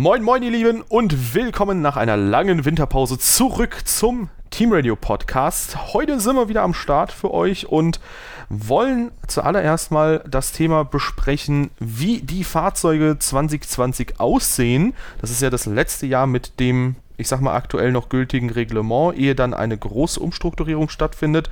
Moin, moin, ihr Lieben, und willkommen nach einer langen Winterpause zurück zum Team Radio Podcast. Heute sind wir wieder am Start für euch und wollen zuallererst mal das Thema besprechen, wie die Fahrzeuge 2020 aussehen. Das ist ja das letzte Jahr mit dem, ich sag mal, aktuell noch gültigen Reglement, ehe dann eine große Umstrukturierung stattfindet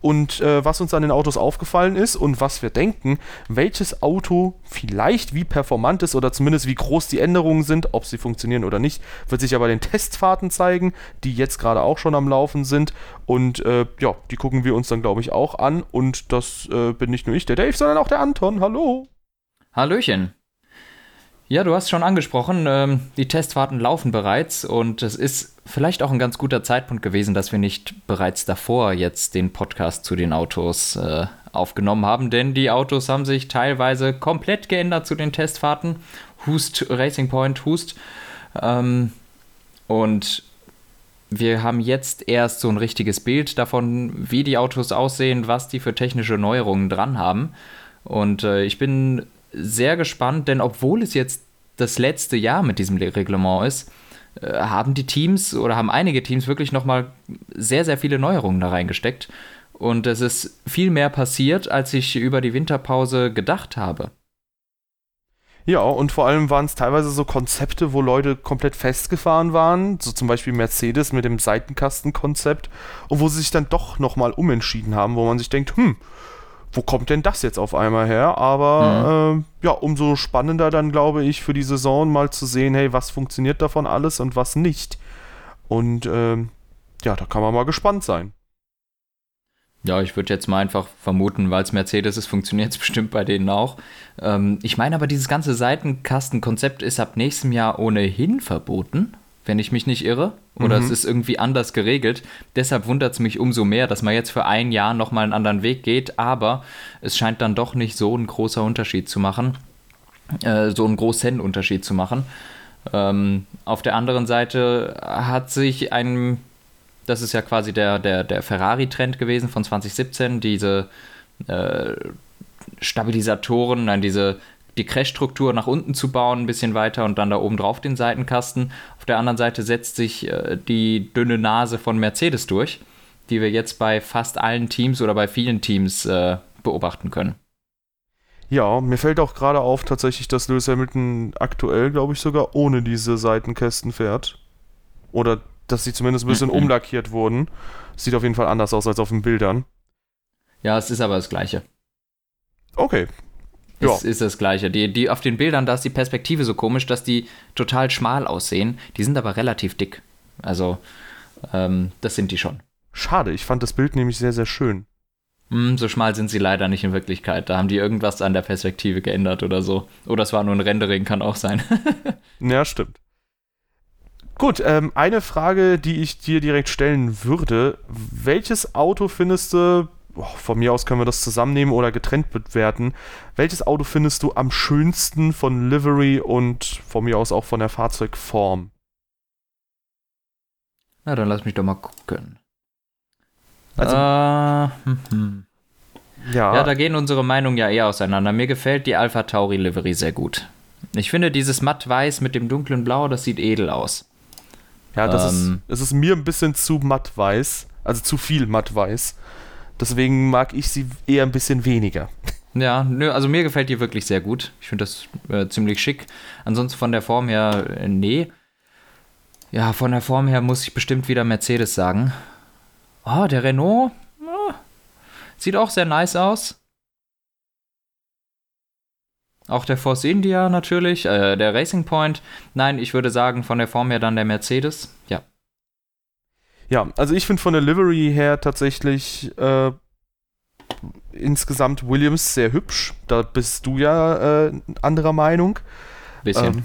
und äh, was uns an den Autos aufgefallen ist und was wir denken, welches Auto vielleicht wie performant ist oder zumindest wie groß die Änderungen sind, ob sie funktionieren oder nicht, wird sich aber bei den Testfahrten zeigen, die jetzt gerade auch schon am Laufen sind. Und äh, ja, die gucken wir uns dann, glaube ich, auch an. Und das äh, bin nicht nur ich, der Dave, sondern auch der Anton. Hallo. Hallöchen. Ja, du hast schon angesprochen, ähm, die Testfahrten laufen bereits und es ist vielleicht auch ein ganz guter Zeitpunkt gewesen, dass wir nicht bereits davor jetzt den Podcast zu den Autos äh, aufgenommen haben, denn die Autos haben sich teilweise komplett geändert zu den Testfahrten. Hust, Racing Point, Hust. Ähm, und wir haben jetzt erst so ein richtiges Bild davon, wie die Autos aussehen, was die für technische Neuerungen dran haben. Und äh, ich bin sehr gespannt, denn obwohl es jetzt das letzte Jahr mit diesem Reglement ist, äh, haben die Teams oder haben einige Teams wirklich nochmal sehr, sehr viele Neuerungen da reingesteckt. Und es ist viel mehr passiert, als ich über die Winterpause gedacht habe. Ja, und vor allem waren es teilweise so Konzepte, wo Leute komplett festgefahren waren, so zum Beispiel Mercedes mit dem Seitenkastenkonzept, und wo sie sich dann doch nochmal umentschieden haben, wo man sich denkt, hm, wo kommt denn das jetzt auf einmal her? Aber mhm. äh, ja, umso spannender dann, glaube ich, für die Saison mal zu sehen, hey, was funktioniert davon alles und was nicht. Und äh, ja, da kann man mal gespannt sein. Ja, ich würde jetzt mal einfach vermuten, weil es Mercedes ist, funktioniert es bestimmt bei denen auch. Ähm, ich meine aber, dieses ganze Seitenkastenkonzept ist ab nächstem Jahr ohnehin verboten wenn ich mich nicht irre. Oder mhm. es ist irgendwie anders geregelt. Deshalb wundert es mich umso mehr, dass man jetzt für ein Jahr nochmal einen anderen Weg geht. Aber es scheint dann doch nicht so ein großer Unterschied zu machen. Äh, so einen großen Unterschied zu machen. Ähm, auf der anderen Seite hat sich ein, das ist ja quasi der, der, der Ferrari-Trend gewesen von 2017, diese äh, Stabilisatoren, nein, diese die Crash-Struktur nach unten zu bauen, ein bisschen weiter und dann da oben drauf den Seitenkasten. Auf der anderen Seite setzt sich äh, die dünne Nase von Mercedes durch, die wir jetzt bei fast allen Teams oder bei vielen Teams äh, beobachten können. Ja, mir fällt auch gerade auf tatsächlich, dass Lewis Hamilton aktuell, glaube ich, sogar ohne diese Seitenkästen fährt. Oder dass sie zumindest ein bisschen mhm. umlackiert wurden. Sieht auf jeden Fall anders aus als auf den Bildern. Ja, es ist aber das gleiche. Okay, ja. ist das Gleiche. Die, die auf den Bildern, da ist die Perspektive so komisch, dass die total schmal aussehen. Die sind aber relativ dick. Also, ähm, das sind die schon. Schade, ich fand das Bild nämlich sehr, sehr schön. Mm, so schmal sind sie leider nicht in Wirklichkeit. Da haben die irgendwas an der Perspektive geändert oder so. Oder es war nur ein Rendering, kann auch sein. ja, stimmt. Gut, ähm, eine Frage, die ich dir direkt stellen würde. Welches Auto findest du von mir aus können wir das zusammennehmen oder getrennt bewerten. Welches Auto findest du am schönsten von Livery und von mir aus auch von der Fahrzeugform? Na, dann lass mich doch mal gucken. Also, uh, hm, hm. Ja. ja, da gehen unsere Meinungen ja eher auseinander. Mir gefällt die Alpha Tauri Livery sehr gut. Ich finde dieses matt-weiß mit dem dunklen Blau, das sieht edel aus. Ja, das ähm, ist, es ist mir ein bisschen zu matt-weiß, also zu viel matt-weiß. Deswegen mag ich sie eher ein bisschen weniger. Ja, nö, also mir gefällt die wirklich sehr gut. Ich finde das äh, ziemlich schick. Ansonsten von der Form her, äh, nee. Ja, von der Form her muss ich bestimmt wieder Mercedes sagen. Oh, der Renault sieht auch sehr nice aus. Auch der Force India natürlich, äh, der Racing Point. Nein, ich würde sagen, von der Form her dann der Mercedes. Ja. Ja, also ich finde von der Livery her tatsächlich äh, insgesamt Williams sehr hübsch. Da bist du ja äh, anderer Meinung. Bisschen. Ähm,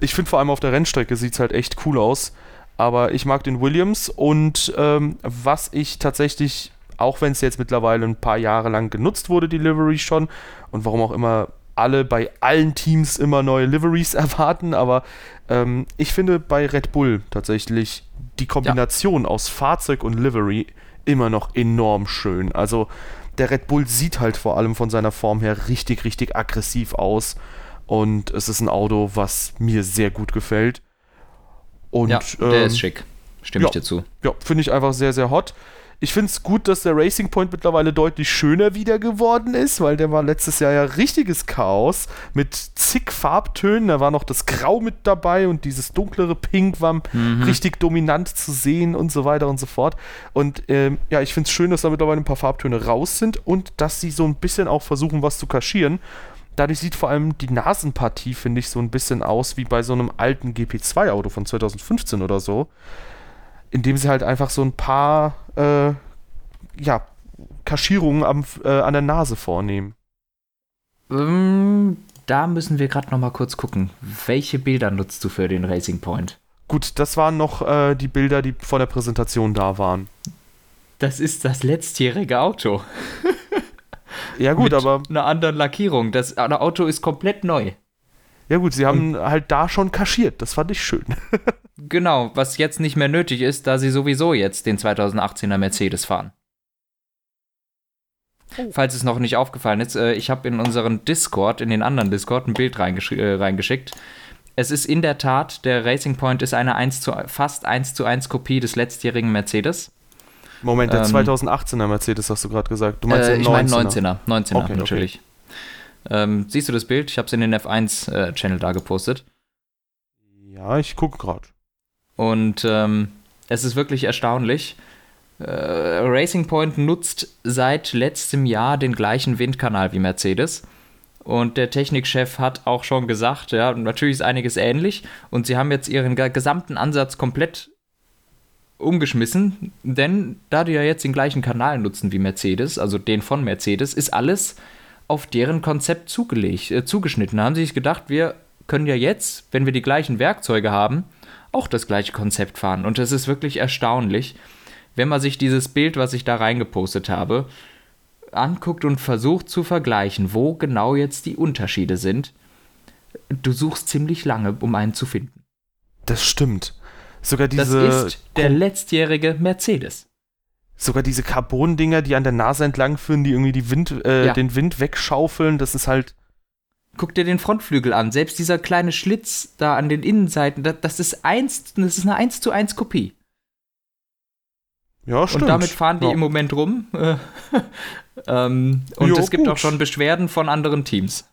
ich finde vor allem auf der Rennstrecke sieht es halt echt cool aus. Aber ich mag den Williams und ähm, was ich tatsächlich, auch wenn es jetzt mittlerweile ein paar Jahre lang genutzt wurde, die Livery schon, und warum auch immer alle bei allen Teams immer neue Liveries erwarten, aber ähm, ich finde bei Red Bull tatsächlich die Kombination ja. aus Fahrzeug und Livery immer noch enorm schön. Also der Red Bull sieht halt vor allem von seiner Form her richtig, richtig aggressiv aus. Und es ist ein Auto, was mir sehr gut gefällt. Und, ja, der ähm, ist schick. Stimme ja, ich dir zu. Ja, finde ich einfach sehr, sehr hot. Ich finde es gut, dass der Racing Point mittlerweile deutlich schöner wieder geworden ist, weil der war letztes Jahr ja richtiges Chaos mit zig Farbtönen. Da war noch das Grau mit dabei und dieses dunklere Pink war mhm. richtig dominant zu sehen und so weiter und so fort. Und ähm, ja, ich finde es schön, dass da mittlerweile ein paar Farbtöne raus sind und dass sie so ein bisschen auch versuchen, was zu kaschieren. Dadurch sieht vor allem die Nasenpartie, finde ich, so ein bisschen aus wie bei so einem alten GP2-Auto von 2015 oder so indem sie halt einfach so ein paar äh, ja, Kaschierungen am, äh, an der Nase vornehmen. Ähm, da müssen wir gerade noch mal kurz gucken. Welche Bilder nutzt du für den Racing Point? Gut, das waren noch äh, die Bilder, die vor der Präsentation da waren. Das ist das letztjährige Auto. ja gut, Mit aber... Eine andere Lackierung. Das Auto ist komplett neu. Ja gut, sie haben Und halt da schon kaschiert. Das fand ich schön. genau, was jetzt nicht mehr nötig ist, da sie sowieso jetzt den 2018er Mercedes fahren. Oh. Falls es noch nicht aufgefallen ist, äh, ich habe in unseren Discord, in den anderen Discord, ein Bild reingesch äh, reingeschickt. Es ist in der Tat, der Racing Point ist eine 1 zu, fast 1 zu 1 Kopie des letztjährigen Mercedes. Moment, der ähm, 2018er Mercedes hast du gerade gesagt. Du meinst äh, ich meine 19er. 19er, okay, natürlich. Okay. Ähm, siehst du das Bild? Ich habe es in den F1-Channel äh, da gepostet. Ja, ich gucke gerade. Und ähm, es ist wirklich erstaunlich. Äh, Racing Point nutzt seit letztem Jahr den gleichen Windkanal wie Mercedes. Und der Technikchef hat auch schon gesagt, ja, natürlich ist einiges ähnlich. Und sie haben jetzt ihren gesamten Ansatz komplett umgeschmissen, denn da die ja jetzt den gleichen Kanal nutzen wie Mercedes, also den von Mercedes, ist alles auf deren Konzept zugelegt, äh, zugeschnitten. Da haben sie sich gedacht, wir können ja jetzt, wenn wir die gleichen Werkzeuge haben, auch das gleiche Konzept fahren. Und es ist wirklich erstaunlich, wenn man sich dieses Bild, was ich da reingepostet habe, anguckt und versucht zu vergleichen, wo genau jetzt die Unterschiede sind. Du suchst ziemlich lange, um einen zu finden. Das stimmt. Sogar diese. Das ist der letztjährige Mercedes sogar diese Carbon-Dinger, die an der Nase entlang führen, die irgendwie die Wind, äh, ja. den Wind wegschaufeln, das ist halt. Guck dir den Frontflügel an. Selbst dieser kleine Schlitz da an den Innenseiten, das, das ist eins, das ist eine 1 zu 1 Kopie. Ja, stimmt. Und damit fahren die ja. im Moment rum. ähm, und jo, es gibt gut. auch schon Beschwerden von anderen Teams.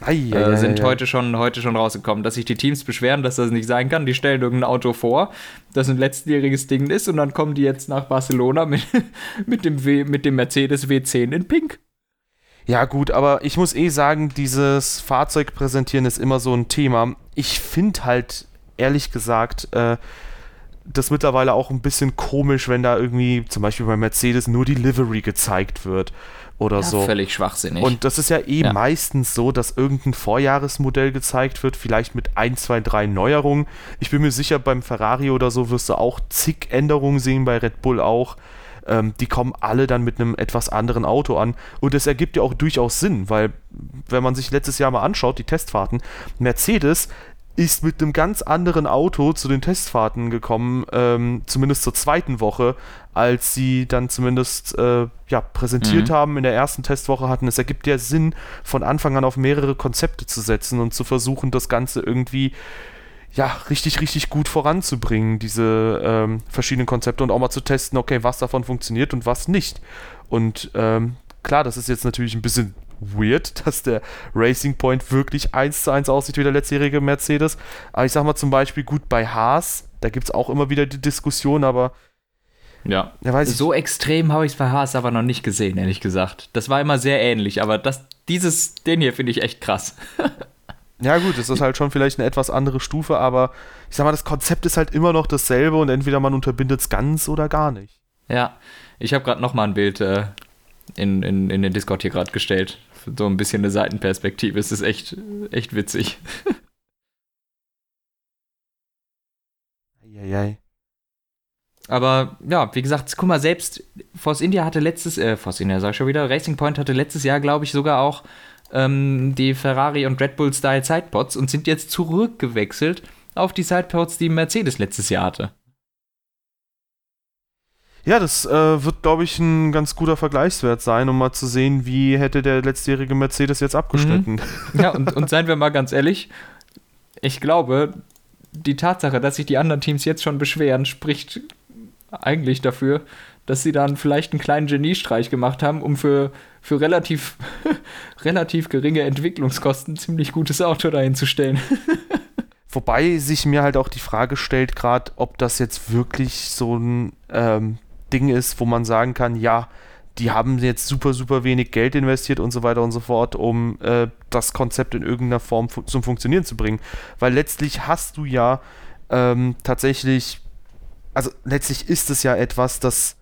Ei, äh, sind Heute, schon, heute schon rausgekommen, dass sich die Teams beschweren, dass das nicht sein kann. Die stellen irgendein Auto vor, das ein letztjähriges Ding ist, und dann kommen die jetzt nach Barcelona mit, mit, dem, w, mit dem Mercedes W10 in Pink. Ja, gut, aber ich muss eh sagen, dieses Fahrzeug präsentieren ist immer so ein Thema. Ich finde halt, ehrlich gesagt, äh, das mittlerweile auch ein bisschen komisch, wenn da irgendwie zum Beispiel bei Mercedes nur die Livery gezeigt wird oder ja, so. Völlig schwachsinnig. Und das ist ja eh ja. meistens so, dass irgendein Vorjahresmodell gezeigt wird, vielleicht mit ein, zwei, drei Neuerungen. Ich bin mir sicher, beim Ferrari oder so wirst du auch zig Änderungen sehen, bei Red Bull auch. Ähm, die kommen alle dann mit einem etwas anderen Auto an. Und das ergibt ja auch durchaus Sinn, weil, wenn man sich letztes Jahr mal anschaut, die Testfahrten, Mercedes ist mit einem ganz anderen Auto zu den Testfahrten gekommen, ähm, zumindest zur zweiten Woche, als sie dann zumindest äh, ja, präsentiert mhm. haben in der ersten Testwoche hatten. Es ergibt ja Sinn, von Anfang an auf mehrere Konzepte zu setzen und zu versuchen, das Ganze irgendwie ja, richtig, richtig gut voranzubringen, diese ähm, verschiedenen Konzepte und auch mal zu testen, okay, was davon funktioniert und was nicht. Und ähm, klar, das ist jetzt natürlich ein bisschen weird, dass der Racing Point wirklich eins zu eins aussieht wie der letztjährige Mercedes. Aber ich sag mal zum Beispiel, gut, bei Haas, da gibt es auch immer wieder die Diskussion, aber. Ja, ja so extrem habe ich es bei Haas aber noch nicht gesehen, ehrlich gesagt. Das war immer sehr ähnlich, aber das, dieses, den hier finde ich echt krass. Ja, gut, es ist halt schon vielleicht eine etwas andere Stufe, aber ich sag mal, das Konzept ist halt immer noch dasselbe und entweder man unterbindet es ganz oder gar nicht. Ja, ich habe gerade nochmal ein Bild äh, in, in, in den Discord hier gerade gestellt so ein bisschen eine Seitenperspektive. Es ist echt, echt witzig. Eieiei. Aber ja, wie gesagt, guck mal, selbst Force India hatte letztes, äh, Force India sag ich schon wieder, Racing Point hatte letztes Jahr, glaube ich, sogar auch ähm, die Ferrari und Red Bull Style Sidepods und sind jetzt zurückgewechselt auf die Sidepods, die Mercedes letztes Jahr hatte. Ja, das äh, wird, glaube ich, ein ganz guter Vergleichswert sein, um mal zu sehen, wie hätte der letztjährige Mercedes jetzt abgeschnitten. Mhm. Ja, und, und seien wir mal ganz ehrlich, ich glaube, die Tatsache, dass sich die anderen Teams jetzt schon beschweren, spricht eigentlich dafür, dass sie dann vielleicht einen kleinen Geniestreich gemacht haben, um für, für relativ, relativ geringe Entwicklungskosten ein ziemlich gutes Auto dahin zu stellen. Wobei sich mir halt auch die Frage stellt, gerade ob das jetzt wirklich so ein ähm, Ding ist, wo man sagen kann, ja, die haben jetzt super, super wenig Geld investiert und so weiter und so fort, um äh, das Konzept in irgendeiner Form fu zum Funktionieren zu bringen. Weil letztlich hast du ja ähm, tatsächlich, also letztlich ist es ja etwas, das,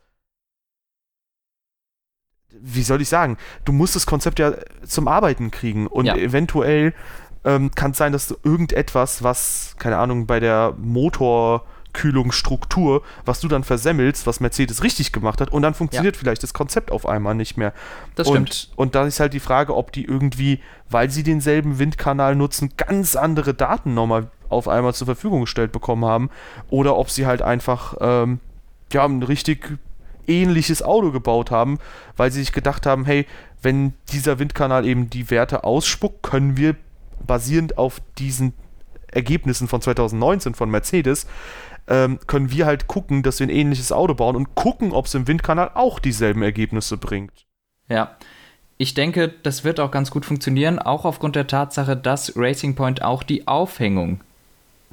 wie soll ich sagen, du musst das Konzept ja zum Arbeiten kriegen und ja. eventuell ähm, kann es sein, dass du irgendetwas, was, keine Ahnung, bei der Motor Kühlungsstruktur, was du dann versemmelst, was Mercedes richtig gemacht hat, und dann funktioniert ja. vielleicht das Konzept auf einmal nicht mehr. Das und, stimmt. Und da ist halt die Frage, ob die irgendwie, weil sie denselben Windkanal nutzen, ganz andere Daten nochmal auf einmal zur Verfügung gestellt bekommen haben, oder ob sie halt einfach ähm, ja, ein richtig ähnliches Auto gebaut haben, weil sie sich gedacht haben, hey, wenn dieser Windkanal eben die Werte ausspuckt, können wir basierend auf diesen Ergebnissen von 2019 von Mercedes ähm, können wir halt gucken, dass wir ein ähnliches Auto bauen und gucken, ob es im Windkanal auch dieselben Ergebnisse bringt. Ja. Ich denke, das wird auch ganz gut funktionieren, auch aufgrund der Tatsache, dass Racing Point auch die Aufhängung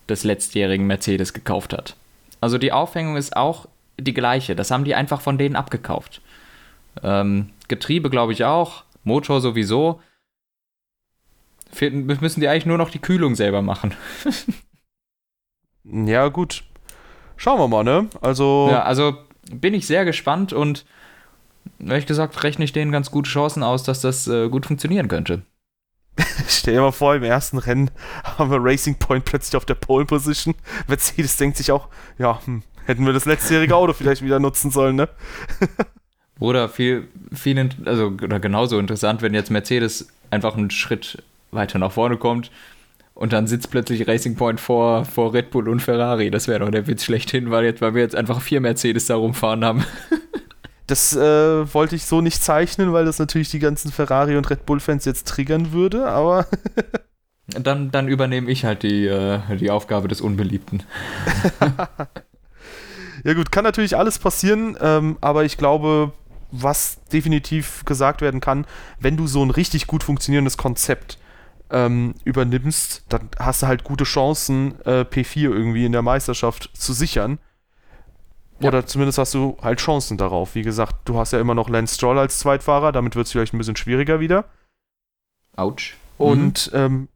des letztjährigen Mercedes gekauft hat. Also die Aufhängung ist auch die gleiche. Das haben die einfach von denen abgekauft. Ähm, Getriebe glaube ich auch, Motor sowieso. Müssen die eigentlich nur noch die Kühlung selber machen. ja, gut. Schauen wir mal, ne? Also. Ja, also bin ich sehr gespannt und ehrlich gesagt rechne ich denen ganz gute Chancen aus, dass das äh, gut funktionieren könnte. Stell dir mal vor, im ersten Rennen haben wir Racing Point plötzlich auf der Pole Position. Mercedes denkt sich auch, ja, hm, hätten wir das letztjährige Auto vielleicht wieder nutzen sollen, ne? Oder viel, viel, also oder genauso interessant, wenn jetzt Mercedes einfach einen Schritt weiter nach vorne kommt und dann sitzt plötzlich Racing Point vor, vor Red Bull und Ferrari. Das wäre doch der Witz schlechthin, weil, jetzt, weil wir jetzt einfach vier Mercedes da rumfahren haben. Das äh, wollte ich so nicht zeichnen, weil das natürlich die ganzen Ferrari- und Red Bull-Fans jetzt triggern würde, aber. dann, dann übernehme ich halt die, äh, die Aufgabe des Unbeliebten. ja, gut, kann natürlich alles passieren, ähm, aber ich glaube, was definitiv gesagt werden kann, wenn du so ein richtig gut funktionierendes Konzept ähm, übernimmst, dann hast du halt gute Chancen, äh, P4 irgendwie in der Meisterschaft zu sichern. Ja. Oder zumindest hast du halt Chancen darauf. Wie gesagt, du hast ja immer noch Lance Stroll als Zweitfahrer, damit wird es vielleicht ein bisschen schwieriger wieder. Autsch. Und mhm. ähm,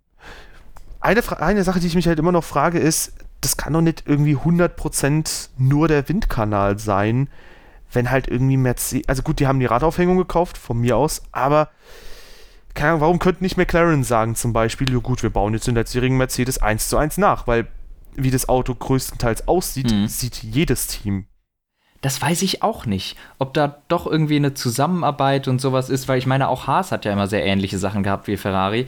eine, eine Sache, die ich mich halt immer noch frage, ist, das kann doch nicht irgendwie 100% nur der Windkanal sein, wenn halt irgendwie Mercedes, also gut, die haben die Radaufhängung gekauft, von mir aus, aber keine Ahnung, warum könnte nicht McLaren sagen zum Beispiel, ja gut, wir bauen jetzt den letztjährigen Mercedes 1 zu 1 nach, weil wie das Auto größtenteils aussieht, mhm. sieht jedes Team. Das weiß ich auch nicht, ob da doch irgendwie eine Zusammenarbeit und sowas ist, weil ich meine, auch Haas hat ja immer sehr ähnliche Sachen gehabt wie Ferrari.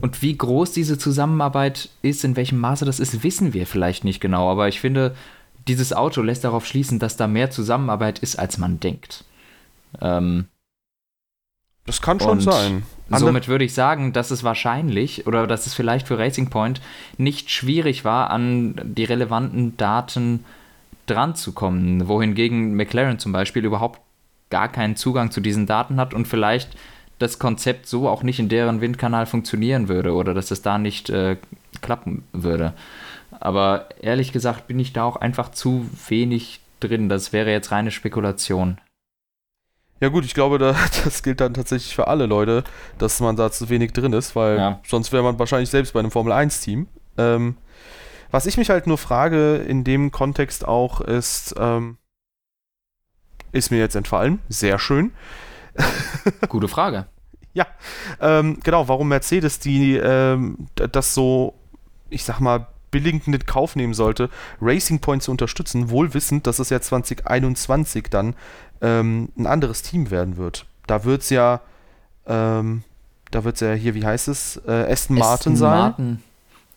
Und wie groß diese Zusammenarbeit ist, in welchem Maße das ist, wissen wir vielleicht nicht genau. Aber ich finde, dieses Auto lässt darauf schließen, dass da mehr Zusammenarbeit ist, als man denkt. Ähm, das kann schon sein. Somit würde ich sagen, dass es wahrscheinlich oder dass es vielleicht für Racing Point nicht schwierig war, an die relevanten Daten dran zu kommen, wohingegen McLaren zum Beispiel überhaupt gar keinen Zugang zu diesen Daten hat und vielleicht das Konzept so auch nicht in deren Windkanal funktionieren würde oder dass es da nicht äh, klappen würde. Aber ehrlich gesagt bin ich da auch einfach zu wenig drin. Das wäre jetzt reine Spekulation. Ja gut, ich glaube, da, das gilt dann tatsächlich für alle Leute, dass man da zu wenig drin ist, weil ja. sonst wäre man wahrscheinlich selbst bei einem Formel-1-Team. Ähm, was ich mich halt nur frage in dem Kontext auch ist, ähm, ist mir jetzt entfallen, sehr schön. Gute Frage. ja, ähm, genau, warum Mercedes die ähm, das so, ich sag mal, billigend in Kauf nehmen sollte, Racing Point zu unterstützen, wohl wissend, dass es ja 2021 dann ähm, ein anderes Team werden wird. Da wird es ja, ähm, da wird es ja hier, wie heißt es, äh, Aston Martin sein. Martin.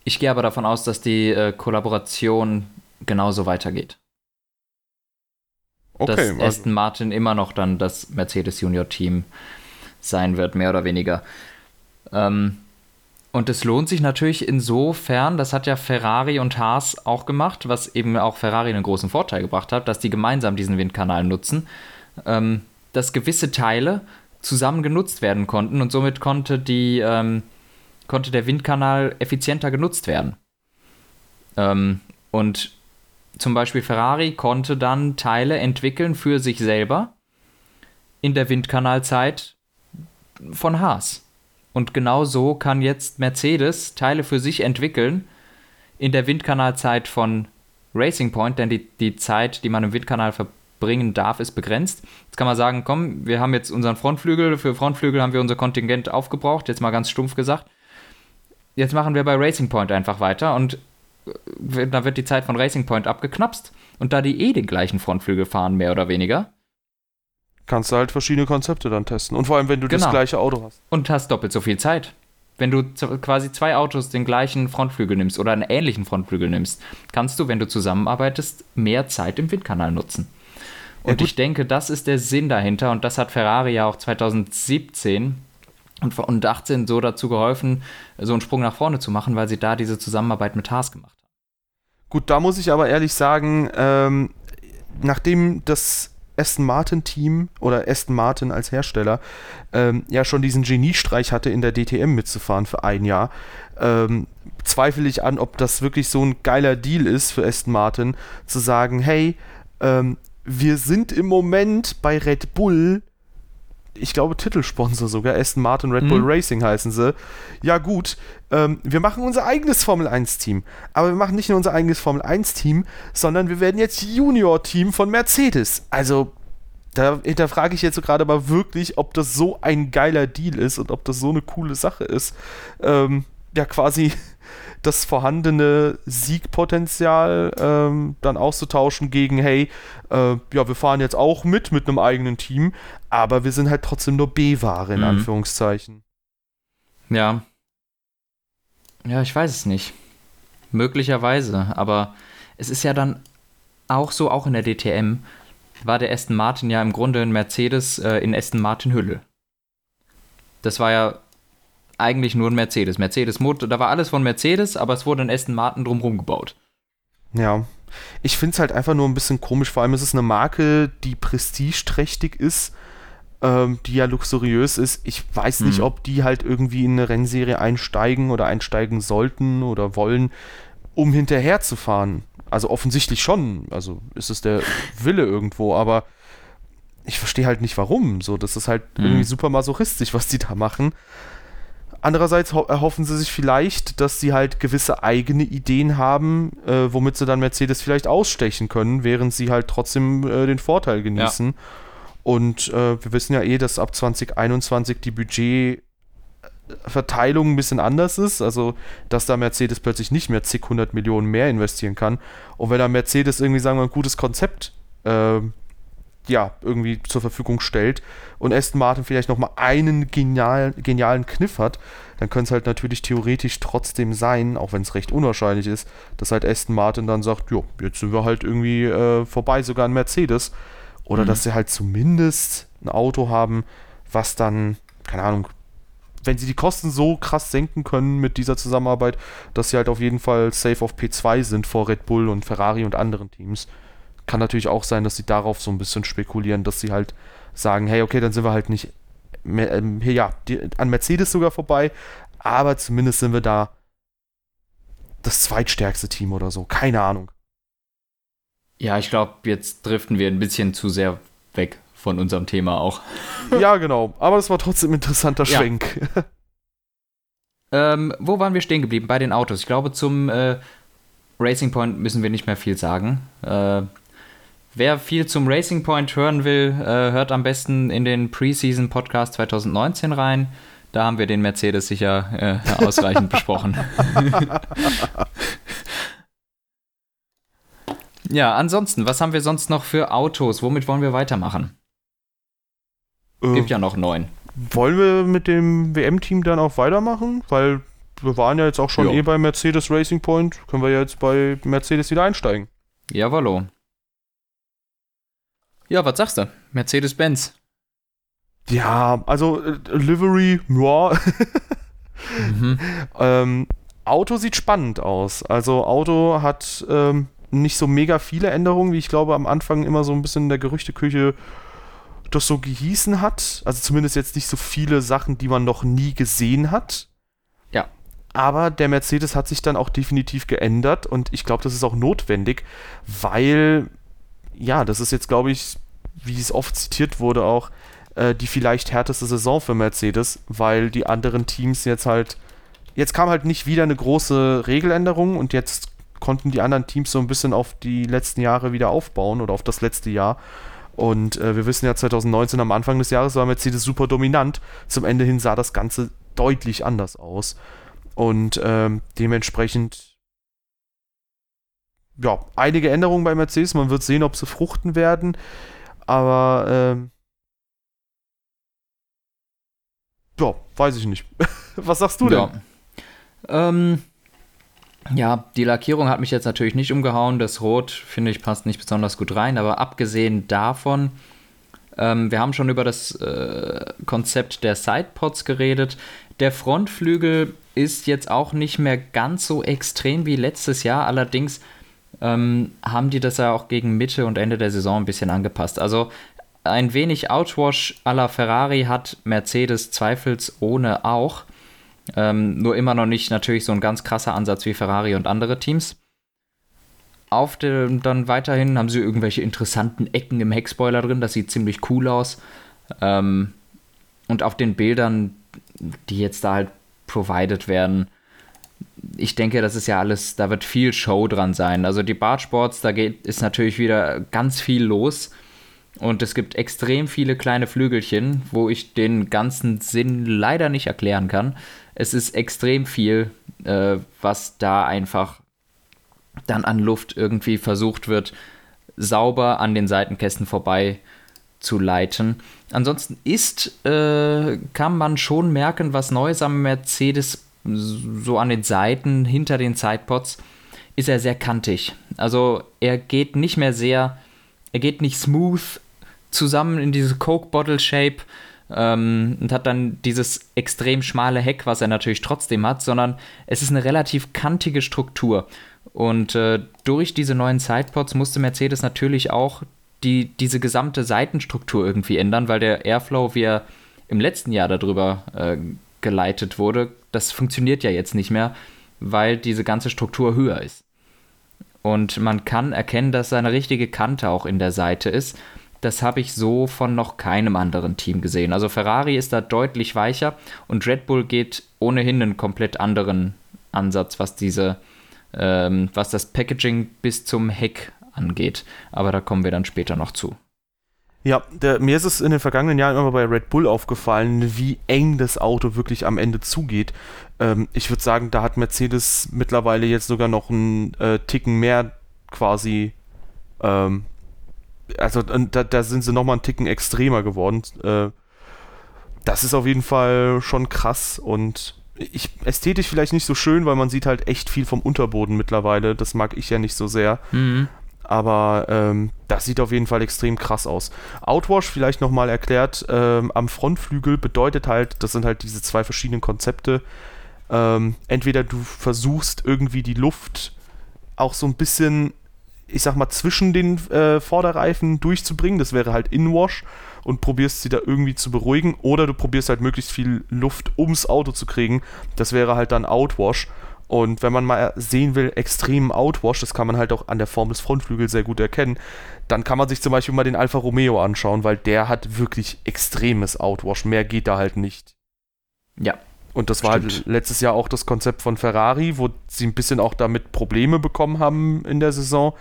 Ich gehe aber davon aus, dass die äh, Kollaboration genauso weitergeht. okay, dass also Aston Martin immer noch dann das Mercedes Junior Team sein wird, mehr oder weniger. Ähm, und es lohnt sich natürlich insofern, das hat ja Ferrari und Haas auch gemacht, was eben auch Ferrari einen großen Vorteil gebracht hat, dass die gemeinsam diesen Windkanal nutzen, ähm, dass gewisse Teile zusammen genutzt werden konnten und somit konnte, die, ähm, konnte der Windkanal effizienter genutzt werden. Ähm, und zum Beispiel Ferrari konnte dann Teile entwickeln für sich selber in der Windkanalzeit von Haas. Und genau so kann jetzt Mercedes Teile für sich entwickeln in der Windkanalzeit von Racing Point, denn die, die Zeit, die man im Windkanal verbringen darf, ist begrenzt. Jetzt kann man sagen, komm, wir haben jetzt unseren Frontflügel, für Frontflügel haben wir unser Kontingent aufgebraucht, jetzt mal ganz stumpf gesagt. Jetzt machen wir bei Racing Point einfach weiter und äh, da wird die Zeit von Racing Point abgeknapst. Und da die eh den gleichen Frontflügel fahren, mehr oder weniger, kannst du halt verschiedene Konzepte dann testen. Und vor allem, wenn du genau. das gleiche Auto hast. Und hast doppelt so viel Zeit. Wenn du quasi zwei Autos den gleichen Frontflügel nimmst oder einen ähnlichen Frontflügel nimmst, kannst du, wenn du zusammenarbeitest, mehr Zeit im Windkanal nutzen. Und ja, ich denke, das ist der Sinn dahinter und das hat Ferrari ja auch 2017 und 18 so dazu geholfen, so einen Sprung nach vorne zu machen, weil sie da diese Zusammenarbeit mit Haas gemacht haben. Gut, da muss ich aber ehrlich sagen, ähm, nachdem das Aston Martin Team oder Aston Martin als Hersteller ähm, ja schon diesen Geniestreich hatte, in der DTM mitzufahren für ein Jahr, ähm, zweifle ich an, ob das wirklich so ein geiler Deal ist für Aston Martin, zu sagen, hey, ähm, wir sind im Moment bei Red Bull ich glaube, Titelsponsor sogar, Aston Martin Red Bull mhm. Racing heißen sie. Ja, gut, ähm, wir machen unser eigenes Formel 1-Team. Aber wir machen nicht nur unser eigenes Formel 1-Team, sondern wir werden jetzt Junior-Team von Mercedes. Also, da hinterfrage ich jetzt so gerade mal wirklich, ob das so ein geiler Deal ist und ob das so eine coole Sache ist. Ähm, ja, quasi das vorhandene Siegpotenzial ähm, dann auszutauschen gegen, hey, äh, ja, wir fahren jetzt auch mit, mit einem eigenen Team, aber wir sind halt trotzdem nur B-Ware, in mhm. Anführungszeichen. Ja. Ja, ich weiß es nicht. Möglicherweise, aber es ist ja dann auch so, auch in der DTM, war der Aston Martin ja im Grunde ein Mercedes äh, in Aston Martin Hülle. Das war ja eigentlich nur ein Mercedes. Mercedes Motor, da war alles von Mercedes, aber es wurde ein Aston Martin drumherum gebaut. Ja. Ich finde es halt einfach nur ein bisschen komisch. Vor allem ist es eine Marke, die prestigeträchtig ist, ähm, die ja luxuriös ist. Ich weiß nicht, mhm. ob die halt irgendwie in eine Rennserie einsteigen oder einsteigen sollten oder wollen, um hinterher zu fahren. Also offensichtlich schon. Also ist es der Wille irgendwo, aber ich verstehe halt nicht warum. So, das ist halt mhm. irgendwie super masochistisch, was die da machen. Andererseits erhoffen sie sich vielleicht, dass sie halt gewisse eigene Ideen haben, äh, womit sie dann Mercedes vielleicht ausstechen können, während sie halt trotzdem äh, den Vorteil genießen. Ja. Und äh, wir wissen ja eh, dass ab 2021 die Budgetverteilung ein bisschen anders ist. Also, dass da Mercedes plötzlich nicht mehr zig hundert Millionen mehr investieren kann. Und wenn da Mercedes irgendwie, sagen wir, ein gutes Konzept äh, ja, irgendwie zur Verfügung stellt und Aston Martin vielleicht nochmal einen genial, genialen Kniff hat, dann könnte es halt natürlich theoretisch trotzdem sein, auch wenn es recht unwahrscheinlich ist, dass halt Aston Martin dann sagt, jo, jetzt sind wir halt irgendwie äh, vorbei, sogar ein Mercedes. Oder mhm. dass sie halt zumindest ein Auto haben, was dann, keine Ahnung, wenn sie die Kosten so krass senken können mit dieser Zusammenarbeit, dass sie halt auf jeden Fall safe auf P2 sind vor Red Bull und Ferrari und anderen Teams kann natürlich auch sein, dass sie darauf so ein bisschen spekulieren, dass sie halt sagen, hey, okay, dann sind wir halt nicht mehr, ähm, ja, die, an Mercedes sogar vorbei, aber zumindest sind wir da das zweitstärkste Team oder so. Keine Ahnung. Ja, ich glaube, jetzt driften wir ein bisschen zu sehr weg von unserem Thema auch. ja, genau. Aber das war trotzdem ein interessanter ja. Schwenk. ähm, wo waren wir stehen geblieben? Bei den Autos. Ich glaube, zum äh, Racing Point müssen wir nicht mehr viel sagen. Äh, Wer viel zum Racing Point hören will, äh, hört am besten in den Preseason Podcast 2019 rein. Da haben wir den Mercedes sicher äh, ausreichend besprochen. Ja, ansonsten, was haben wir sonst noch für Autos? Womit wollen wir weitermachen? Äh, Gibt ja noch neun. Wollen wir mit dem WM-Team dann auch weitermachen? Weil wir waren ja jetzt auch schon jo. eh bei Mercedes Racing Point. Können wir ja jetzt bei Mercedes wieder einsteigen. Jawollo. Ja, was sagst du? Mercedes-Benz. Ja, also äh, Livery, ja. mhm. ähm, Auto sieht spannend aus. Also Auto hat ähm, nicht so mega viele Änderungen, wie ich glaube am Anfang immer so ein bisschen in der Gerüchteküche das so gehießen hat. Also zumindest jetzt nicht so viele Sachen, die man noch nie gesehen hat. Ja. Aber der Mercedes hat sich dann auch definitiv geändert und ich glaube, das ist auch notwendig, weil, ja, das ist jetzt, glaube ich, wie es oft zitiert wurde, auch äh, die vielleicht härteste Saison für Mercedes, weil die anderen Teams jetzt halt, jetzt kam halt nicht wieder eine große Regeländerung und jetzt konnten die anderen Teams so ein bisschen auf die letzten Jahre wieder aufbauen oder auf das letzte Jahr. Und äh, wir wissen ja, 2019 am Anfang des Jahres war Mercedes super dominant. Zum Ende hin sah das Ganze deutlich anders aus. Und ähm, dementsprechend, ja, einige Änderungen bei Mercedes. Man wird sehen, ob sie fruchten werden. Aber, ähm, ja, weiß ich nicht. Was sagst du denn? Ja. Ähm, ja, die Lackierung hat mich jetzt natürlich nicht umgehauen. Das Rot, finde ich, passt nicht besonders gut rein. Aber abgesehen davon, ähm, wir haben schon über das äh, Konzept der Sidepods geredet. Der Frontflügel ist jetzt auch nicht mehr ganz so extrem wie letztes Jahr. Allerdings ähm, haben die das ja auch gegen Mitte und Ende der Saison ein bisschen angepasst. Also ein wenig Outwash à la Ferrari hat Mercedes zweifelsohne auch. Ähm, nur immer noch nicht natürlich so ein ganz krasser Ansatz wie Ferrari und andere Teams. Auf dem, dann weiterhin haben sie irgendwelche interessanten Ecken im Heckspoiler drin, das sieht ziemlich cool aus. Ähm, und auf den Bildern, die jetzt da halt provided werden, ich denke, das ist ja alles, da wird viel Show dran sein. Also die Bartsports, da geht, ist natürlich wieder ganz viel los. Und es gibt extrem viele kleine Flügelchen, wo ich den ganzen Sinn leider nicht erklären kann. Es ist extrem viel, äh, was da einfach dann an Luft irgendwie versucht wird, sauber an den Seitenkästen vorbei zu leiten. Ansonsten ist, äh, kann man schon merken, was Neues am Mercedes so an den Seiten hinter den Sidepods ist er sehr kantig. Also er geht nicht mehr sehr, er geht nicht smooth zusammen in diese Coke Bottle Shape ähm, und hat dann dieses extrem schmale Heck, was er natürlich trotzdem hat, sondern es ist eine relativ kantige Struktur. Und äh, durch diese neuen Sidepods musste Mercedes natürlich auch die, diese gesamte Seitenstruktur irgendwie ändern, weil der Airflow, wie er im letzten Jahr darüber äh, geleitet wurde, das funktioniert ja jetzt nicht mehr, weil diese ganze Struktur höher ist. Und man kann erkennen, dass seine richtige Kante auch in der Seite ist. Das habe ich so von noch keinem anderen Team gesehen. Also Ferrari ist da deutlich weicher und Red Bull geht ohnehin einen komplett anderen Ansatz, was diese, ähm, was das Packaging bis zum Heck angeht. Aber da kommen wir dann später noch zu. Ja, der, mir ist es in den vergangenen Jahren immer bei Red Bull aufgefallen, wie eng das Auto wirklich am Ende zugeht. Ähm, ich würde sagen, da hat Mercedes mittlerweile jetzt sogar noch einen äh, Ticken mehr quasi ähm, also da, da sind sie nochmal einen Ticken extremer geworden. Äh, das ist auf jeden Fall schon krass und ich, ästhetisch vielleicht nicht so schön, weil man sieht halt echt viel vom Unterboden mittlerweile. Das mag ich ja nicht so sehr. Mhm. Aber ähm, das sieht auf jeden Fall extrem krass aus. Outwash vielleicht nochmal erklärt, ähm, am Frontflügel bedeutet halt, das sind halt diese zwei verschiedenen Konzepte. Ähm, entweder du versuchst irgendwie die Luft auch so ein bisschen ich sag mal, zwischen den äh, Vorderreifen durchzubringen. Das wäre halt Inwash und probierst sie da irgendwie zu beruhigen. Oder du probierst halt möglichst viel Luft ums Auto zu kriegen. Das wäre halt dann Outwash. Und wenn man mal sehen will, extremen Outwash, das kann man halt auch an der Form des Frontflügels sehr gut erkennen, dann kann man sich zum Beispiel mal den Alfa Romeo anschauen, weil der hat wirklich extremes Outwash. Mehr geht da halt nicht. Ja. Und das war halt letztes Jahr auch das Konzept von Ferrari, wo sie ein bisschen auch damit Probleme bekommen haben in der Saison.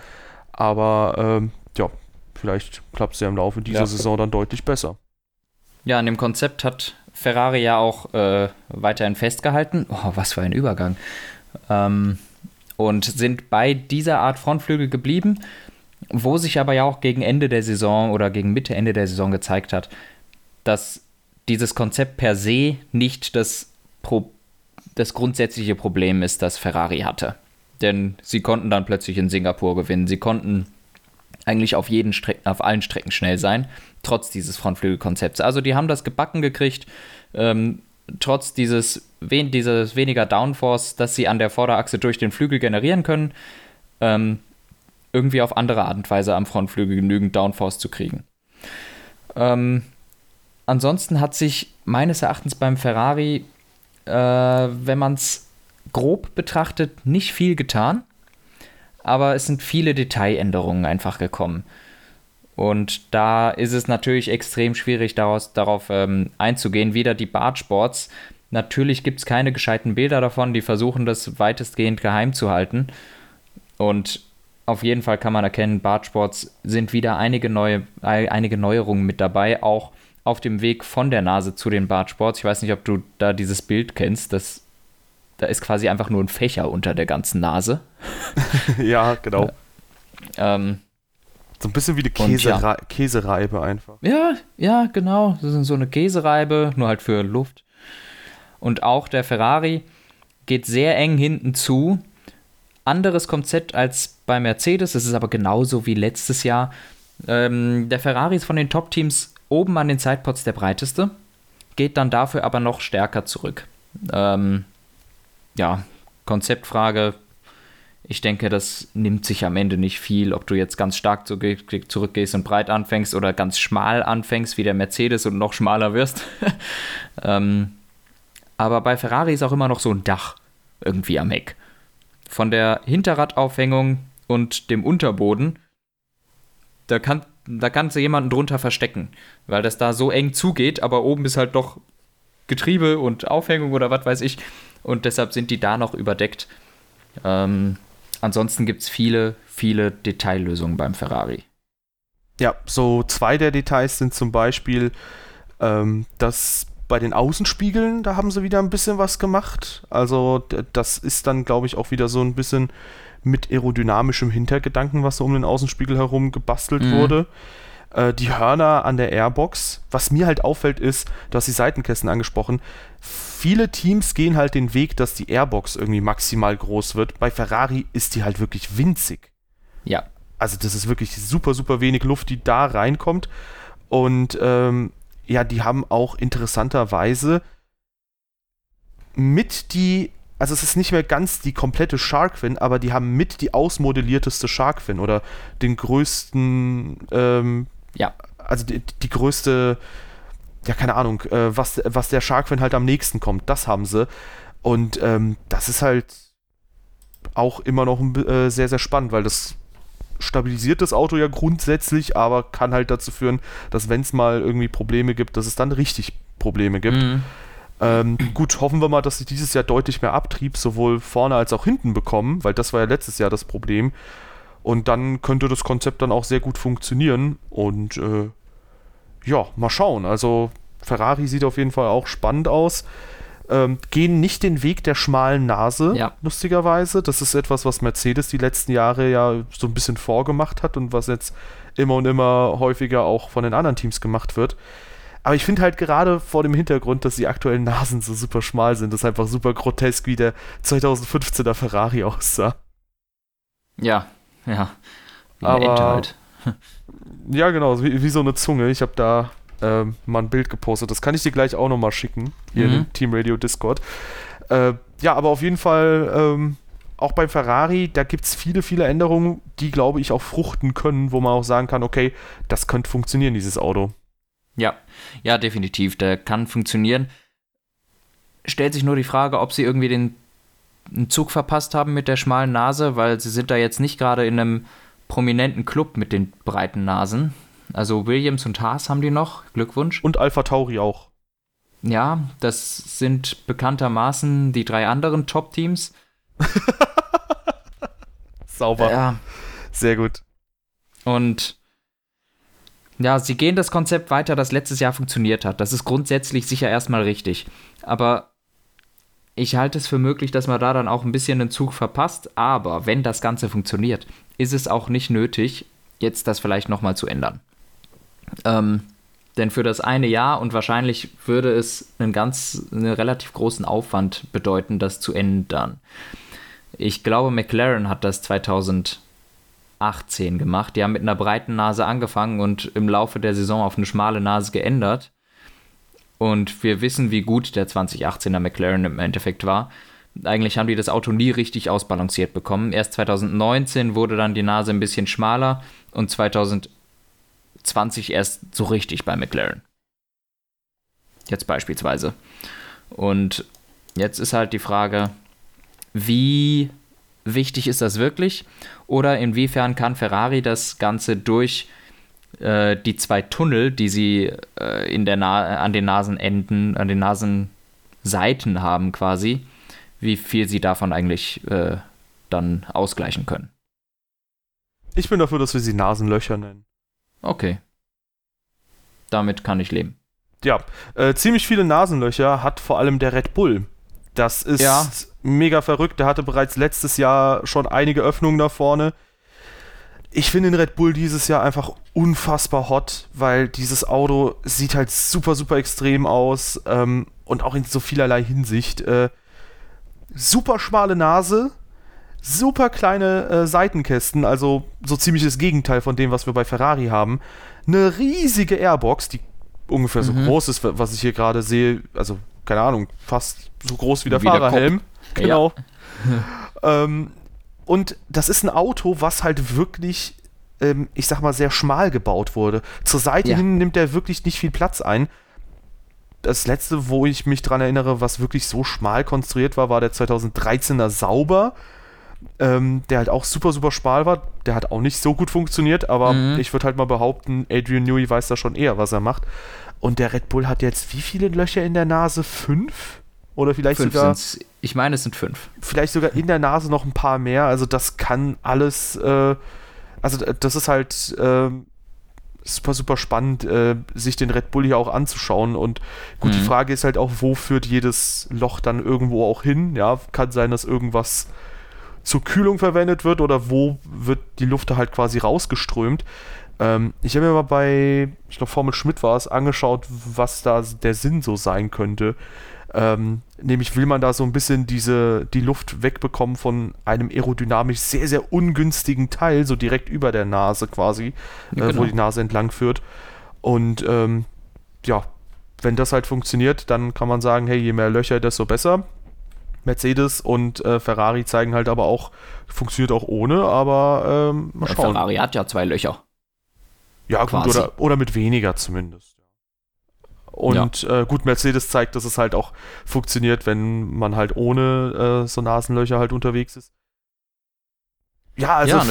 Aber ähm, ja, vielleicht klappt es ja im Laufe dieser ja. Saison dann deutlich besser. Ja, an dem Konzept hat Ferrari ja auch äh, weiterhin festgehalten. Oh, was für ein Übergang. Ähm, und sind bei dieser Art Frontflügel geblieben, wo sich aber ja auch gegen Ende der Saison oder gegen Mitte, Ende der Saison gezeigt hat, dass dieses Konzept per se nicht das, Pro das grundsätzliche Problem ist, das Ferrari hatte denn sie konnten dann plötzlich in Singapur gewinnen. Sie konnten eigentlich auf, jeden Strecken, auf allen Strecken schnell sein, trotz dieses Frontflügelkonzepts. Also die haben das gebacken gekriegt, ähm, trotz dieses, wen, dieses weniger Downforce, das sie an der Vorderachse durch den Flügel generieren können, ähm, irgendwie auf andere Art und Weise am Frontflügel genügend Downforce zu kriegen. Ähm, ansonsten hat sich meines Erachtens beim Ferrari, äh, wenn man es grob betrachtet, nicht viel getan aber es sind viele Detailänderungen einfach gekommen. Und da ist es natürlich extrem schwierig, daraus, darauf ähm, einzugehen. Wieder die Bartsports. Natürlich gibt es keine gescheiten Bilder davon, die versuchen das weitestgehend geheim zu halten. Und auf jeden Fall kann man erkennen, Bartsports sind wieder einige, neue, einige Neuerungen mit dabei, auch auf dem Weg von der Nase zu den Bartsports. Ich weiß nicht, ob du da dieses Bild kennst. Das da ist quasi einfach nur ein Fächer unter der ganzen Nase. ja, genau. Ähm, so ein bisschen wie eine Käsere ja. Käsereibe einfach. Ja, ja, genau. Das ist so eine Käsereibe, nur halt für Luft. Und auch der Ferrari geht sehr eng hinten zu. Anderes Konzept als bei Mercedes, das ist aber genauso wie letztes Jahr. Ähm, der Ferrari ist von den Top-Teams oben an den Sidepods der breiteste, geht dann dafür aber noch stärker zurück. Ähm, ja, Konzeptfrage. Ich denke, das nimmt sich am Ende nicht viel, ob du jetzt ganz stark zurückgehst und breit anfängst oder ganz schmal anfängst, wie der Mercedes und noch schmaler wirst. ähm, aber bei Ferrari ist auch immer noch so ein Dach irgendwie am Heck. Von der Hinterradaufhängung und dem Unterboden, da, kann, da kannst du jemanden drunter verstecken, weil das da so eng zugeht, aber oben ist halt doch Getriebe und Aufhängung oder was weiß ich und deshalb sind die da noch überdeckt. Ähm, ansonsten gibt es viele, viele Detaillösungen beim Ferrari. Ja, so zwei der Details sind zum Beispiel, ähm, dass bei den Außenspiegeln, da haben sie wieder ein bisschen was gemacht. Also das ist dann, glaube ich, auch wieder so ein bisschen mit aerodynamischem Hintergedanken, was so um den Außenspiegel herum gebastelt mhm. wurde. Äh, die Hörner an der Airbox, was mir halt auffällt, ist, du hast die Seitenkästen angesprochen, viele Teams gehen halt den Weg, dass die Airbox irgendwie maximal groß wird. Bei Ferrari ist die halt wirklich winzig. Ja. Also das ist wirklich super, super wenig Luft, die da reinkommt. Und ähm, ja, die haben auch interessanterweise mit die, also es ist nicht mehr ganz die komplette Sharkfin, aber die haben mit die ausmodellierteste Sharkfin oder den größten, ähm, ja. Also die, die größte ja, keine Ahnung, äh, was, was der Sharkfin halt am nächsten kommt, das haben sie. Und ähm, das ist halt auch immer noch äh, sehr, sehr spannend, weil das stabilisiert das Auto ja grundsätzlich, aber kann halt dazu führen, dass wenn es mal irgendwie Probleme gibt, dass es dann richtig Probleme gibt. Mhm. Ähm, gut, hoffen wir mal, dass sie dieses Jahr deutlich mehr Abtrieb sowohl vorne als auch hinten bekommen, weil das war ja letztes Jahr das Problem. Und dann könnte das Konzept dann auch sehr gut funktionieren. Und äh, ja, mal schauen. Also Ferrari sieht auf jeden Fall auch spannend aus. Ähm, gehen nicht den Weg der schmalen Nase, ja. lustigerweise. Das ist etwas, was Mercedes die letzten Jahre ja so ein bisschen vorgemacht hat und was jetzt immer und immer häufiger auch von den anderen Teams gemacht wird. Aber ich finde halt gerade vor dem Hintergrund, dass die aktuellen Nasen so super schmal sind, das ist einfach super grotesk, wie der 2015er Ferrari aussah. Ja, ja. Wie eine Aber, Ente halt. Ja, genau, wie, wie so eine Zunge. Ich habe da ähm, mal ein Bild gepostet. Das kann ich dir gleich auch nochmal schicken, hier mhm. in Team Radio Discord. Äh, ja, aber auf jeden Fall, ähm, auch beim Ferrari, da gibt es viele, viele Änderungen, die, glaube ich, auch fruchten können, wo man auch sagen kann, okay, das könnte funktionieren, dieses Auto. Ja, ja, definitiv, der kann funktionieren. Stellt sich nur die Frage, ob sie irgendwie den Zug verpasst haben mit der schmalen Nase, weil sie sind da jetzt nicht gerade in einem prominenten Club mit den breiten Nasen. Also Williams und Haas haben die noch. Glückwunsch. Und Alpha Tauri auch. Ja, das sind bekanntermaßen die drei anderen Top-Teams. Sauber. Ja. Sehr gut. Und ja, sie gehen das Konzept weiter, das letztes Jahr funktioniert hat. Das ist grundsätzlich sicher erstmal richtig. Aber ich halte es für möglich, dass man da dann auch ein bisschen den Zug verpasst. Aber wenn das Ganze funktioniert, ist es auch nicht nötig, jetzt das vielleicht nochmal zu ändern. Ähm, denn für das eine Jahr und wahrscheinlich würde es einen ganz, einen relativ großen Aufwand bedeuten, das zu ändern. Ich glaube, McLaren hat das 2018 2018 gemacht. Die haben mit einer breiten Nase angefangen und im Laufe der Saison auf eine schmale Nase geändert. Und wir wissen, wie gut der 2018er McLaren im Endeffekt war. Eigentlich haben die das Auto nie richtig ausbalanciert bekommen. Erst 2019 wurde dann die Nase ein bisschen schmaler und 2020 erst so richtig bei McLaren. Jetzt beispielsweise. Und jetzt ist halt die Frage, wie wichtig ist das wirklich? Oder inwiefern kann Ferrari das Ganze durch äh, die zwei Tunnel, die sie äh, in der Na an den Nasenenden, an den Nasenseiten haben quasi, wie viel sie davon eigentlich äh, dann ausgleichen können? Ich bin dafür, dass wir sie Nasenlöcher nennen. Okay. Damit kann ich leben. Ja, äh, ziemlich viele Nasenlöcher hat vor allem der Red Bull. Das ist ja. mega verrückt. Der hatte bereits letztes Jahr schon einige Öffnungen da vorne. Ich finde den Red Bull dieses Jahr einfach unfassbar hot, weil dieses Auto sieht halt super, super extrem aus ähm, und auch in so vielerlei Hinsicht. Äh, super schmale Nase, super kleine äh, Seitenkästen, also so ziemlich das Gegenteil von dem, was wir bei Ferrari haben. Eine riesige Airbox, die ungefähr so mhm. groß ist, was ich hier gerade sehe. Also, keine Ahnung, fast so groß wie der wie Fahrerhelm. Der genau. Ja. ähm, und das ist ein Auto, was halt wirklich, ähm, ich sag mal, sehr schmal gebaut wurde. Zur Seite ja. hin nimmt er wirklich nicht viel Platz ein. Das letzte, wo ich mich dran erinnere, was wirklich so schmal konstruiert war, war der 2013er Sauber. Ähm, der halt auch super, super schmal war. Der hat auch nicht so gut funktioniert, aber mhm. ich würde halt mal behaupten, Adrian Newey weiß da schon eher, was er macht. Und der Red Bull hat jetzt wie viele Löcher in der Nase? Fünf? Oder vielleicht fünf sogar. Sind's. Ich meine, es sind fünf. Vielleicht sogar in der Nase noch ein paar mehr. Also, das kann alles. Äh, also, das ist halt. Äh, super, super spannend, äh, sich den Red Bull hier auch anzuschauen. Und gut, mhm. die Frage ist halt auch, wo führt jedes Loch dann irgendwo auch hin? Ja, kann sein, dass irgendwas zur Kühlung verwendet wird oder wo wird die Luft da halt quasi rausgeströmt. Ähm, ich habe mir mal bei, ich glaube, Formel Schmidt war es, angeschaut, was da der Sinn so sein könnte. Ähm, nämlich will man da so ein bisschen diese, die Luft wegbekommen von einem aerodynamisch sehr, sehr ungünstigen Teil, so direkt über der Nase quasi, ja, genau. äh, wo die Nase entlang führt. Und ähm, ja, wenn das halt funktioniert, dann kann man sagen, hey, je mehr Löcher, desto besser. Mercedes und äh, Ferrari zeigen halt aber auch, funktioniert auch ohne, aber ähm, mal schauen. Ferrari hat ja zwei Löcher. Ja, gut, oder, oder mit weniger zumindest. Und ja. äh, gut, Mercedes zeigt, dass es halt auch funktioniert, wenn man halt ohne äh, so Nasenlöcher halt unterwegs ist. Ja, also ja,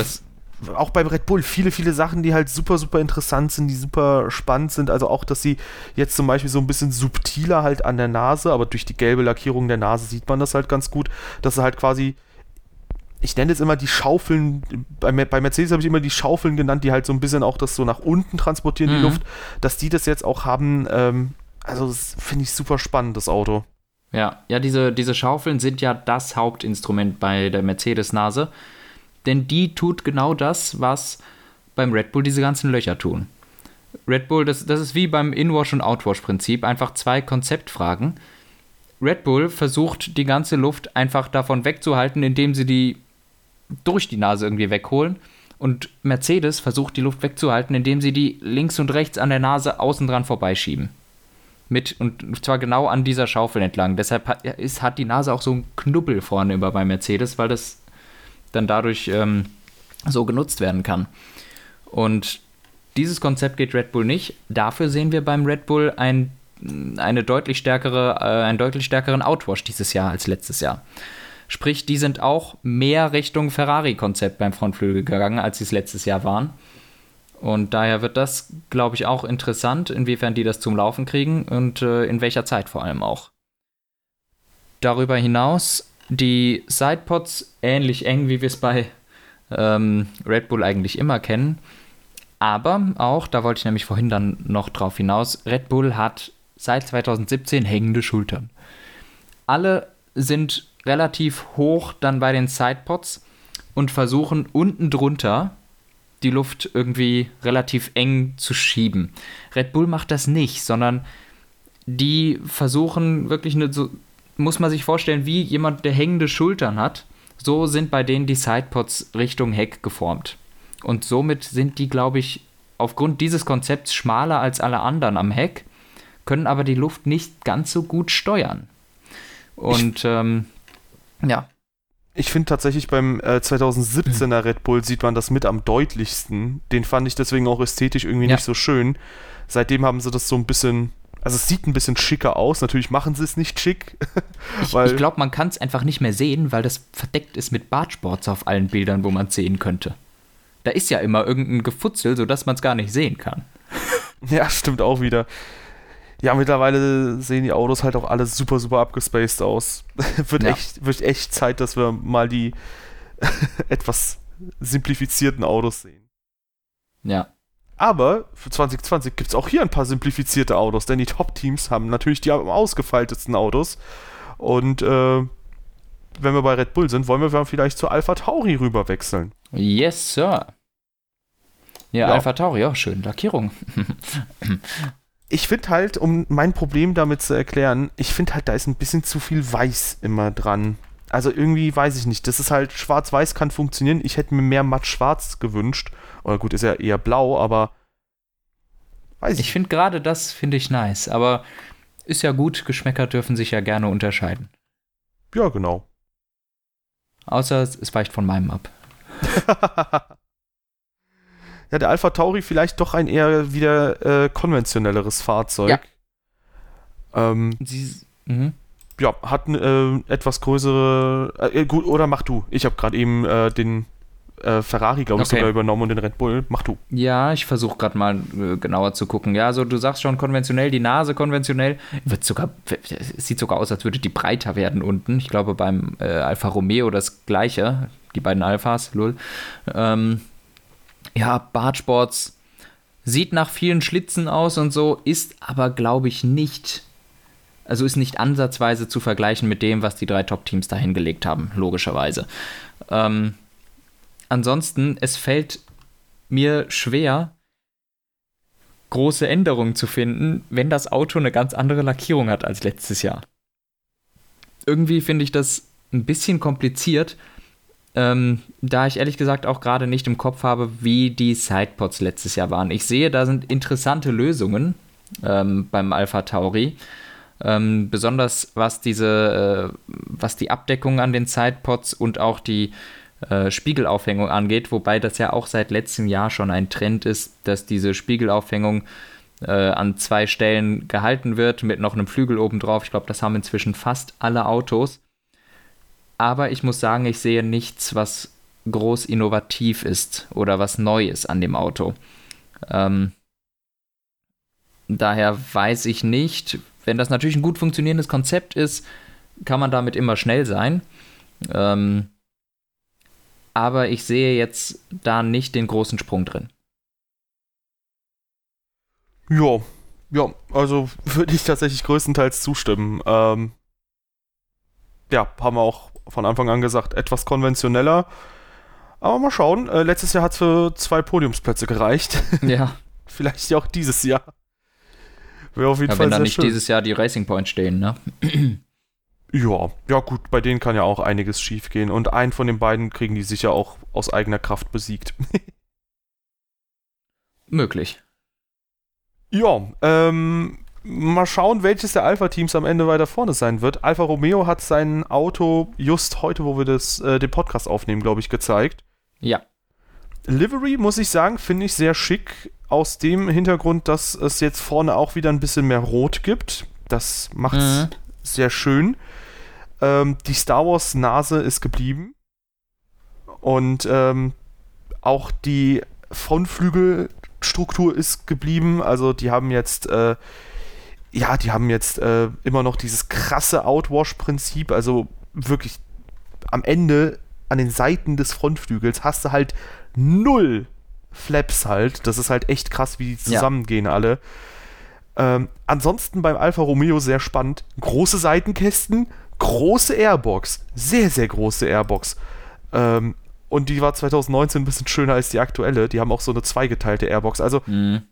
auch beim Red Bull viele, viele Sachen, die halt super, super interessant sind, die super spannend sind. Also auch, dass sie jetzt zum Beispiel so ein bisschen subtiler halt an der Nase, aber durch die gelbe Lackierung der Nase sieht man das halt ganz gut, dass sie halt quasi ich nenne es immer die Schaufeln, bei, bei Mercedes habe ich immer die Schaufeln genannt, die halt so ein bisschen auch das so nach unten transportieren, mhm. die Luft, dass die das jetzt auch haben, ähm, also finde ich super spannend, das Auto. Ja, ja, diese, diese Schaufeln sind ja das Hauptinstrument bei der Mercedes-Nase, denn die tut genau das, was beim Red Bull diese ganzen Löcher tun. Red Bull, das, das ist wie beim Inwash- und Outwash-Prinzip, einfach zwei Konzeptfragen. Red Bull versucht die ganze Luft einfach davon wegzuhalten, indem sie die durch die Nase irgendwie wegholen. Und Mercedes versucht die Luft wegzuhalten, indem sie die links und rechts an der Nase außen dran vorbeischieben. Mit, und zwar genau an dieser Schaufel entlang. Deshalb hat, ist, hat die Nase auch so einen Knubbel vorne über bei Mercedes, weil das dann dadurch ähm, so genutzt werden kann. Und dieses Konzept geht Red Bull nicht. Dafür sehen wir beim Red Bull ein, eine deutlich stärkere, äh, einen deutlich stärkeren Outwash dieses Jahr als letztes Jahr. Sprich, die sind auch mehr Richtung Ferrari-Konzept beim Frontflügel gegangen, als sie es letztes Jahr waren. Und daher wird das, glaube ich, auch interessant, inwiefern die das zum Laufen kriegen und äh, in welcher Zeit vor allem auch. Darüber hinaus die Sidepods ähnlich eng, wie wir es bei ähm, Red Bull eigentlich immer kennen. Aber auch, da wollte ich nämlich vorhin dann noch drauf hinaus, Red Bull hat seit 2017 hängende Schultern. Alle sind relativ hoch dann bei den Sidepods und versuchen unten drunter die Luft irgendwie relativ eng zu schieben. Red Bull macht das nicht, sondern die versuchen wirklich eine so muss man sich vorstellen, wie jemand, der hängende Schultern hat, so sind bei denen die Sidepods Richtung Heck geformt. Und somit sind die, glaube ich, aufgrund dieses Konzepts schmaler als alle anderen am Heck, können aber die Luft nicht ganz so gut steuern. Und ähm, ja. Ich finde tatsächlich beim äh, 2017er Red Bull sieht man das mit am deutlichsten. Den fand ich deswegen auch ästhetisch irgendwie Ja. nicht so schön. Seitdem haben sie das so ein bisschen, also es sieht ein bisschen schicker aus. Natürlich machen sie es nicht schick. Ich, ich glaube, man kann es einfach nicht mehr sehen, weil das verdeckt ist mit Bartsports auf allen Bildern, wo man es sehen könnte. Da ist ja immer irgendein Gefutzel, sodass man es gar nicht sehen kann. ja, stimmt auch wieder. Ja, mittlerweile sehen die Autos halt auch alle super, super abgespaced aus. wird, Ja. echt, wird echt Zeit, dass wir mal die etwas simplifizierten Autos sehen. Ja. Aber für 2020 gibt es auch hier ein paar simplifizierte Autos, denn die Top-Teams haben natürlich die am ausgefeiltesten Autos. Und äh, wenn wir bei Red Bull sind, wollen wir dann vielleicht zu Alpha Tauri rüber wechseln. Yes, Sir. Ja, Ja. Alpha Tauri, ja, schön. Lackierung. Ich finde halt, um mein Problem damit zu erklären, ich finde halt, da ist ein bisschen zu viel Weiß immer dran. Also irgendwie weiß ich nicht. Das ist halt, schwarz-weiß kann funktionieren. Ich hätte mir mehr matt-schwarz gewünscht. Oder gut, ist ja eher blau, aber weiß ich Ich finde gerade das, finde ich nice. Aber ist ja gut, Geschmäcker dürfen sich ja gerne unterscheiden. Ja, genau. Außer es, es weicht von meinem ab. ja, der Alpha Tauri vielleicht doch ein eher wieder äh, konventionelleres Fahrzeug. Ja. Ähm, Sie, mhm. ja, hat äh, etwas größere. Äh, gut, oder mach du. Ich habe gerade eben äh, den äh, Ferrari, glaube ich, Okay. sogar übernommen und den Red Bull. Mach du. Ja, ich versuche gerade mal äh, genauer zu gucken. Ja, so du sagst schon konventionell, die Nase konventionell. Wird sogar, es sieht sogar aus, als würde die breiter werden unten. Ich glaube beim äh, Alfa Romeo das gleiche. Die beiden Alphas, lul. Ähm, ja, Bartsports sieht nach vielen Schlitzen aus und so, ist aber, glaube ich, nicht. Also ist nicht ansatzweise zu vergleichen mit dem, was die drei Top-Teams da hingelegt haben, logischerweise. Ähm, ansonsten, es fällt mir schwer, große Änderungen zu finden, wenn das Auto eine ganz andere Lackierung hat als letztes Jahr. Irgendwie finde ich das ein bisschen kompliziert, ähm, da ich ehrlich gesagt auch gerade nicht im Kopf habe, wie die Sidepods letztes Jahr waren. Ich sehe, da sind interessante Lösungen ähm, beim Alpha Tauri. Ähm, besonders was diese, äh, was die Abdeckung an den Sidepods und auch die äh, Spiegelaufhängung angeht, wobei das ja auch seit letztem Jahr schon ein Trend ist, dass diese Spiegelaufhängung äh, an zwei Stellen gehalten wird mit noch einem Flügel oben drauf. Ich glaube, das haben inzwischen fast alle Autos. Aber ich muss sagen, ich sehe nichts, was groß innovativ ist oder was neu ist an dem Auto. Ähm, daher weiß ich nicht, wenn das natürlich ein gut funktionierendes Konzept ist, kann man damit immer schnell sein. Ähm, aber ich sehe jetzt da nicht den großen Sprung drin. Ja, ja, also würde ich tatsächlich größtenteils zustimmen. Ähm, ja, haben wir auch von Anfang an gesagt, etwas konventioneller. Aber mal schauen. Äh, letztes Jahr hat es für zwei Podiumsplätze gereicht. Ja, Vielleicht ja auch dieses Jahr. Wäre auf jeden ja Fall wenn da sehr nicht schön. dieses Jahr die Racing Points stehen, ne? Ja, ja gut, bei denen kann ja auch einiges schiefgehen Und einen von den beiden kriegen die sicher auch aus eigener Kraft besiegt. Möglich. Ja, ähm, mal schauen, welches der Alpha-Teams am Ende weiter vorne sein wird. Alfa Romeo hat sein Auto just heute, wo wir das, äh, den Podcast aufnehmen, glaube ich, gezeigt. Ja. Livery, muss ich sagen, finde ich sehr schick. Aus dem Hintergrund, dass es jetzt vorne auch wieder ein bisschen mehr Rot gibt. Das macht es Mhm. sehr schön. Ähm, die Star Wars Nase ist geblieben. Und ähm, auch die Frontflügelstruktur ist geblieben. Also die haben jetzt, äh, ja, die haben jetzt äh, immer noch dieses krasse Outwash-Prinzip. Also wirklich am Ende an den Seiten des Frontflügels hast du halt null Flaps halt. Das ist halt echt krass, wie die Ja. zusammengehen alle. Ähm, ansonsten beim Alfa Romeo sehr spannend. Große Seitenkästen, große Airbox. Sehr, sehr große Airbox. Ähm, und die war 2019 ein bisschen schöner als die aktuelle. Die haben auch so eine zweigeteilte Airbox. Also Mhm.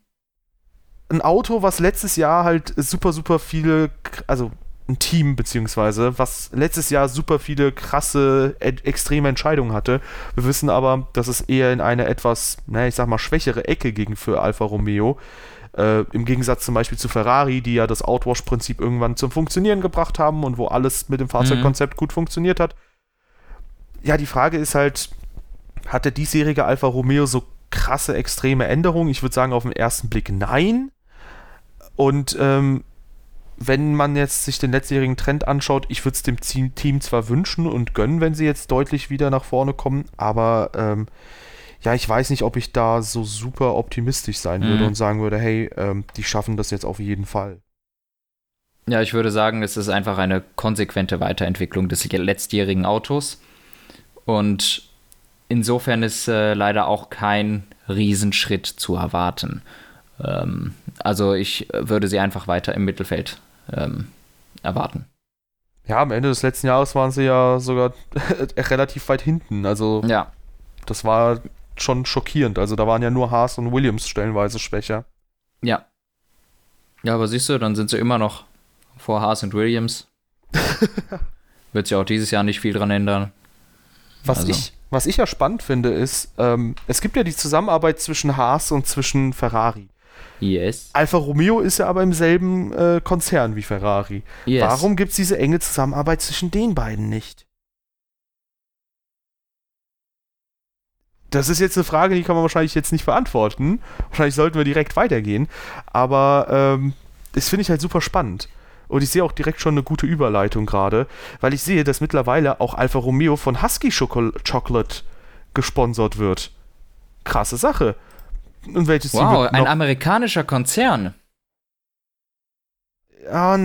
Ein Auto, was letztes Jahr halt super, super viele, also ein Team, beziehungsweise, was letztes Jahr super viele krasse, extreme Entscheidungen hatte. Wir wissen aber, dass es eher in eine etwas, naja, ich sag mal, schwächere Ecke ging für Alfa Romeo. Äh, Im Gegensatz zum Beispiel zu Ferrari, die ja das Outwash-Prinzip irgendwann zum Funktionieren gebracht haben und wo alles mit dem Fahrzeugkonzept mhm. gut funktioniert hat. Ja, die Frage ist halt, hat der diesjährige Alfa Romeo so krasse, extreme Änderungen? Ich würde sagen, auf den ersten Blick nein. Und ähm, wenn man jetzt sich den letztjährigen Trend anschaut, ich würde es dem Team zwar wünschen und gönnen, wenn sie jetzt deutlich wieder nach vorne kommen, aber ähm, ja, ich weiß nicht, ob ich da so super optimistisch sein mhm. würde und sagen würde, hey, ähm, die schaffen das jetzt auf jeden Fall. Ja, ich würde sagen, es ist einfach eine konsequente Weiterentwicklung des letztjährigen Autos. Und insofern ist äh, leider auch kein Riesenschritt zu erwarten. Ähm, also ich würde sie einfach weiter im Mittelfeld ähm, erwarten. Ja, am Ende des letzten Jahres waren sie ja sogar relativ weit hinten. Also ja. das war schon schockierend. Also da waren ja nur Haas und Williams stellenweise schwächer. Ja. Ja, aber siehst du, dann sind sie immer noch vor Haas und Williams. Wird sich auch dieses Jahr nicht viel dran ändern. Was, also. ich, was ich ja spannend finde, ist, ähm, es gibt ja die Zusammenarbeit zwischen Haas und zwischen Ferrari. Yes. Alfa Romeo ist ja aber im selben äh, Konzern wie Ferrari. Yes. Warum gibt es diese enge Zusammenarbeit zwischen den beiden nicht? Das ist jetzt eine Frage, die kann man wahrscheinlich jetzt nicht beantworten. Wahrscheinlich sollten wir direkt weitergehen. Aber ähm, das finde ich halt super spannend. Und ich sehe auch direkt schon eine gute Überleitung gerade, weil ich sehe, dass mittlerweile auch Alfa Romeo von Husky Chocolate gesponsert wird. Krasse Sache. Und welches wow, ein amerikanischer Konzern. Ja,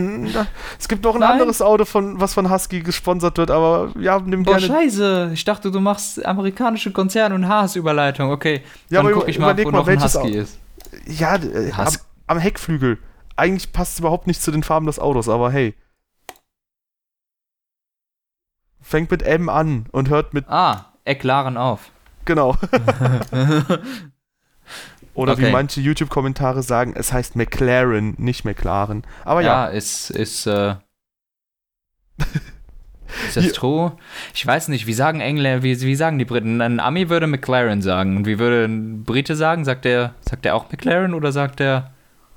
es gibt noch ein Nein. anderes Auto, von, was von Husky gesponsert wird, aber ja, nimm Boah, gerne. scheiße. Ich dachte, du machst amerikanische Konzern- und Haas-Überleitung. Okay, ja, dann aber guck ich mal, wo mal, noch ein Husky Auto. ist. Ja, äh, am, am Heckflügel. Eigentlich passt es überhaupt nicht zu den Farben des Autos, aber hey. Fängt mit M an und hört mit. Ah, Ecklaren auf. Genau. Oder okay. wie manche YouTube-Kommentare sagen, es heißt McLaren, nicht McLaren. Aber ja. Ja, ist, ist, äh, ist das true? Ich weiß nicht, wie sagen Engländer, wie, wie sagen die Briten? Ein Ami würde McLaren sagen. Und wie würde ein Brite sagen? Sagt er, sagt auch McLaren oder sagt er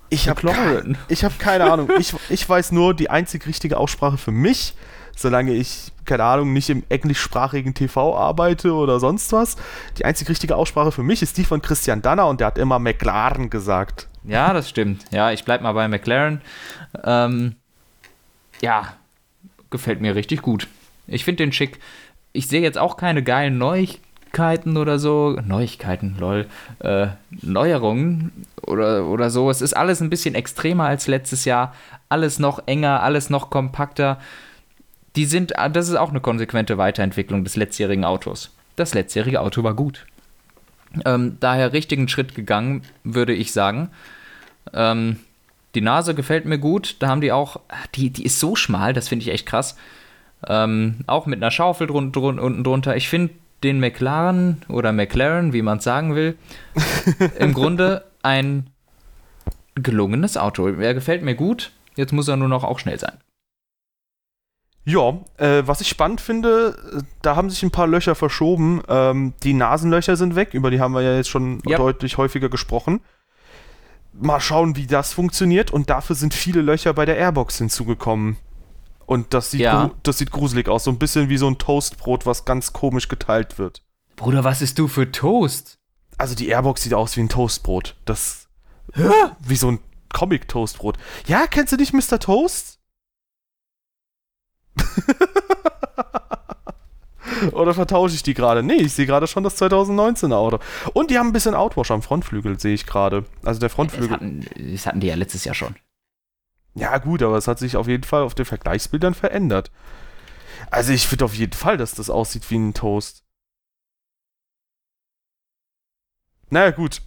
ich habe kein, hab keine Ahnung. Ich, ich weiß nur, die einzig richtige Aussprache für mich solange ich, keine Ahnung, nicht im englischsprachigen TV arbeite oder sonst was. Die einzig richtige Aussprache für mich ist die von Christian Danner und der hat immer McLaren gesagt. Ja, das stimmt. Ja, ich bleib mal bei McLaren. Ähm, ja, gefällt mir richtig gut. Ich finde den schick. Ich sehe jetzt auch keine geilen Neuigkeiten oder so. Neuigkeiten, lol. Äh, Neuerungen oder, oder so. Es ist alles ein bisschen extremer als letztes Jahr. Alles noch enger, alles noch kompakter die sind, ah, das ist auch eine konsequente Weiterentwicklung des letztjährigen Autos. Das letztjährige Auto war gut. Ähm, daher richtigen Schritt gegangen, würde ich sagen. Ähm, die Nase gefällt mir gut. Da haben die auch, die, die ist so schmal, das finde ich echt krass. Ähm, auch mit einer Schaufel drun, drun, unten drunter. Ich finde den McLaren oder McLaren, wie man es sagen will, im Grunde ein gelungenes Auto. Er gefällt mir gut. Jetzt muss er nur noch auch schnell sein. Ja, äh, was ich spannend finde, da haben sich ein paar Löcher verschoben. Ähm, die Nasenlöcher sind weg, über die haben wir ja jetzt schon yep. deutlich häufiger gesprochen. Mal schauen, wie das funktioniert. Und dafür sind viele Löcher bei der Airbox hinzugekommen. Und das sieht, ja. das sieht gruselig aus. So ein bisschen wie so ein Toastbrot, was ganz komisch geteilt wird. Bruder, was ist du für Toast? Also die Airbox sieht aus wie ein Toastbrot. Das. Hä? Wie so ein Comic-Toastbrot. Ja, kennst du nicht Mr. Toast? Oder vertausche ich die gerade? Nee, ich sehe gerade schon das 2019er Auto. Und die haben ein bisschen Outwash am Frontflügel, sehe ich gerade. Also der Frontflügel. Das hatten, das hatten die ja letztes Jahr schon. Ja, gut, aber es hat sich auf jeden Fall auf den Vergleichsbildern verändert. Also ich finde auf jeden Fall, dass das aussieht wie ein Toast. Naja, gut.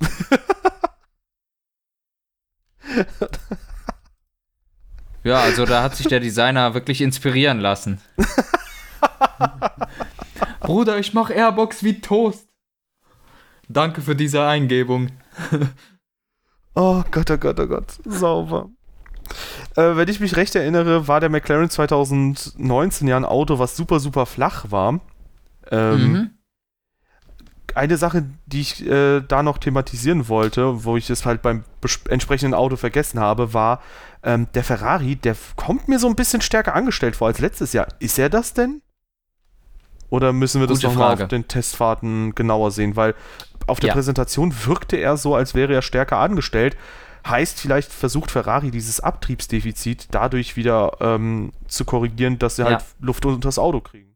Ja, also da hat sich der Designer wirklich inspirieren lassen. Bruder, ich mach Airbox wie Toast. Danke für diese Eingebung. oh Gott, oh Gott, oh Gott. Sauber. Äh, wenn ich mich recht erinnere, war der McLaren 2019 ja ein Auto, was super, super flach war. Ähm, mhm. Eine Sache, die ich äh, da noch thematisieren wollte, wo ich es halt beim entsprechenden Auto vergessen habe, war ähm, der Ferrari, der kommt mir so ein bisschen stärker angestellt vor als letztes Jahr. Ist er das denn? Oder müssen wir das nochmal auf den Testfahrten genauer sehen? Weil auf der ja. Präsentation wirkte er so, als wäre er stärker angestellt. Heißt, vielleicht versucht Ferrari dieses Abtriebsdefizit dadurch wieder ähm, zu korrigieren, dass sie halt ja. halt Luft unter das Auto kriegen.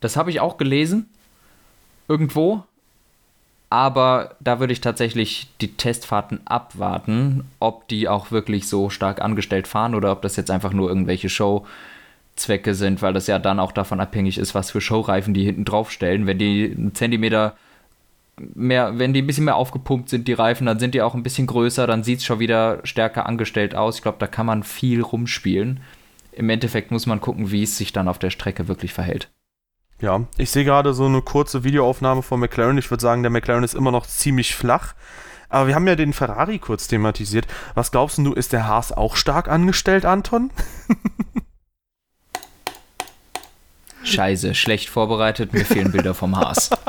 Das habe ich auch gelesen. Irgendwo. Aber da würde ich tatsächlich die Testfahrten abwarten, ob die auch wirklich so stark angestellt fahren oder ob das jetzt einfach nur irgendwelche Showzwecke sind, weil das ja dann auch davon abhängig ist, was für Showreifen die hinten drauf stellen. Wenn die einen Zentimeter mehr, wenn die ein bisschen mehr aufgepumpt sind, die Reifen, dann sind die auch ein bisschen größer, dann sieht es schon wieder stärker angestellt aus. Ich glaube, da kann man viel rumspielen. Im Endeffekt muss man gucken, wie es sich dann auf der Strecke wirklich verhält. Ja, ich sehe gerade so eine kurze Videoaufnahme von McLaren. Ich würde sagen, der McLaren ist immer noch ziemlich flach. Aber wir haben ja den Ferrari kurz thematisiert. Was glaubst du, ist der Haas auch stark angestellt, Anton? Scheiße, schlecht vorbereitet, mir fehlen Bilder vom Haas.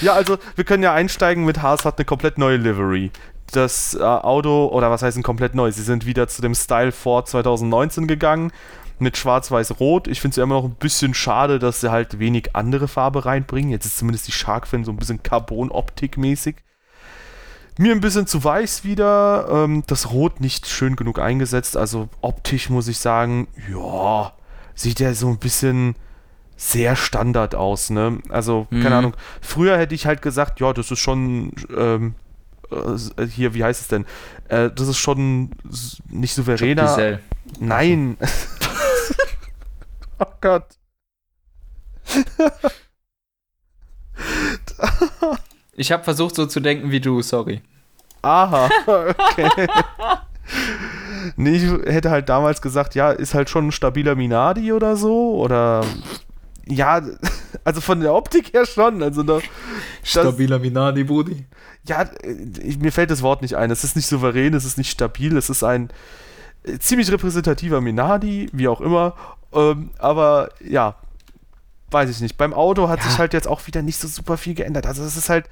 Ja, also wir können ja einsteigen mit Haas hat eine komplett neue Livery. Das äh, Auto, oder was heißt ein komplett neu? Sie sind wieder zu dem Style Ford 2019 gegangen mit schwarz-weiß-rot. Ich finde es ja immer noch ein bisschen schade, dass sie halt wenig andere Farbe reinbringen. Jetzt ist zumindest die Sharkfin so ein bisschen Carbon-Optik-mäßig. Mir ein bisschen zu weiß wieder. Ähm, das Rot nicht schön genug eingesetzt. Also optisch muss ich sagen, ja, sieht ja so ein bisschen sehr Standard aus, ne? Also, mhm. keine Ahnung. Früher hätte ich halt gesagt, ja, das ist schon, ähm, äh, hier, wie heißt es denn? Äh, das ist schon nicht souveräner. Nein. oh Gott. ich habe versucht so zu denken wie du, sorry. Aha, okay. nee, ich hätte halt damals gesagt, ja, ist halt schon ein stabiler Minardi oder so. Oder ja, also von der Optik her schon. Also da, Stabiler Minardi, Brudi. Ja, ich, mir fällt das Wort nicht ein. Es ist nicht souverän, es ist nicht stabil, es ist ein äh, ziemlich repräsentativer Minardi, wie auch immer. Ähm, aber ja, weiß ich nicht. Beim Auto hat ja. sich halt jetzt auch wieder nicht so super viel geändert. Also es ist halt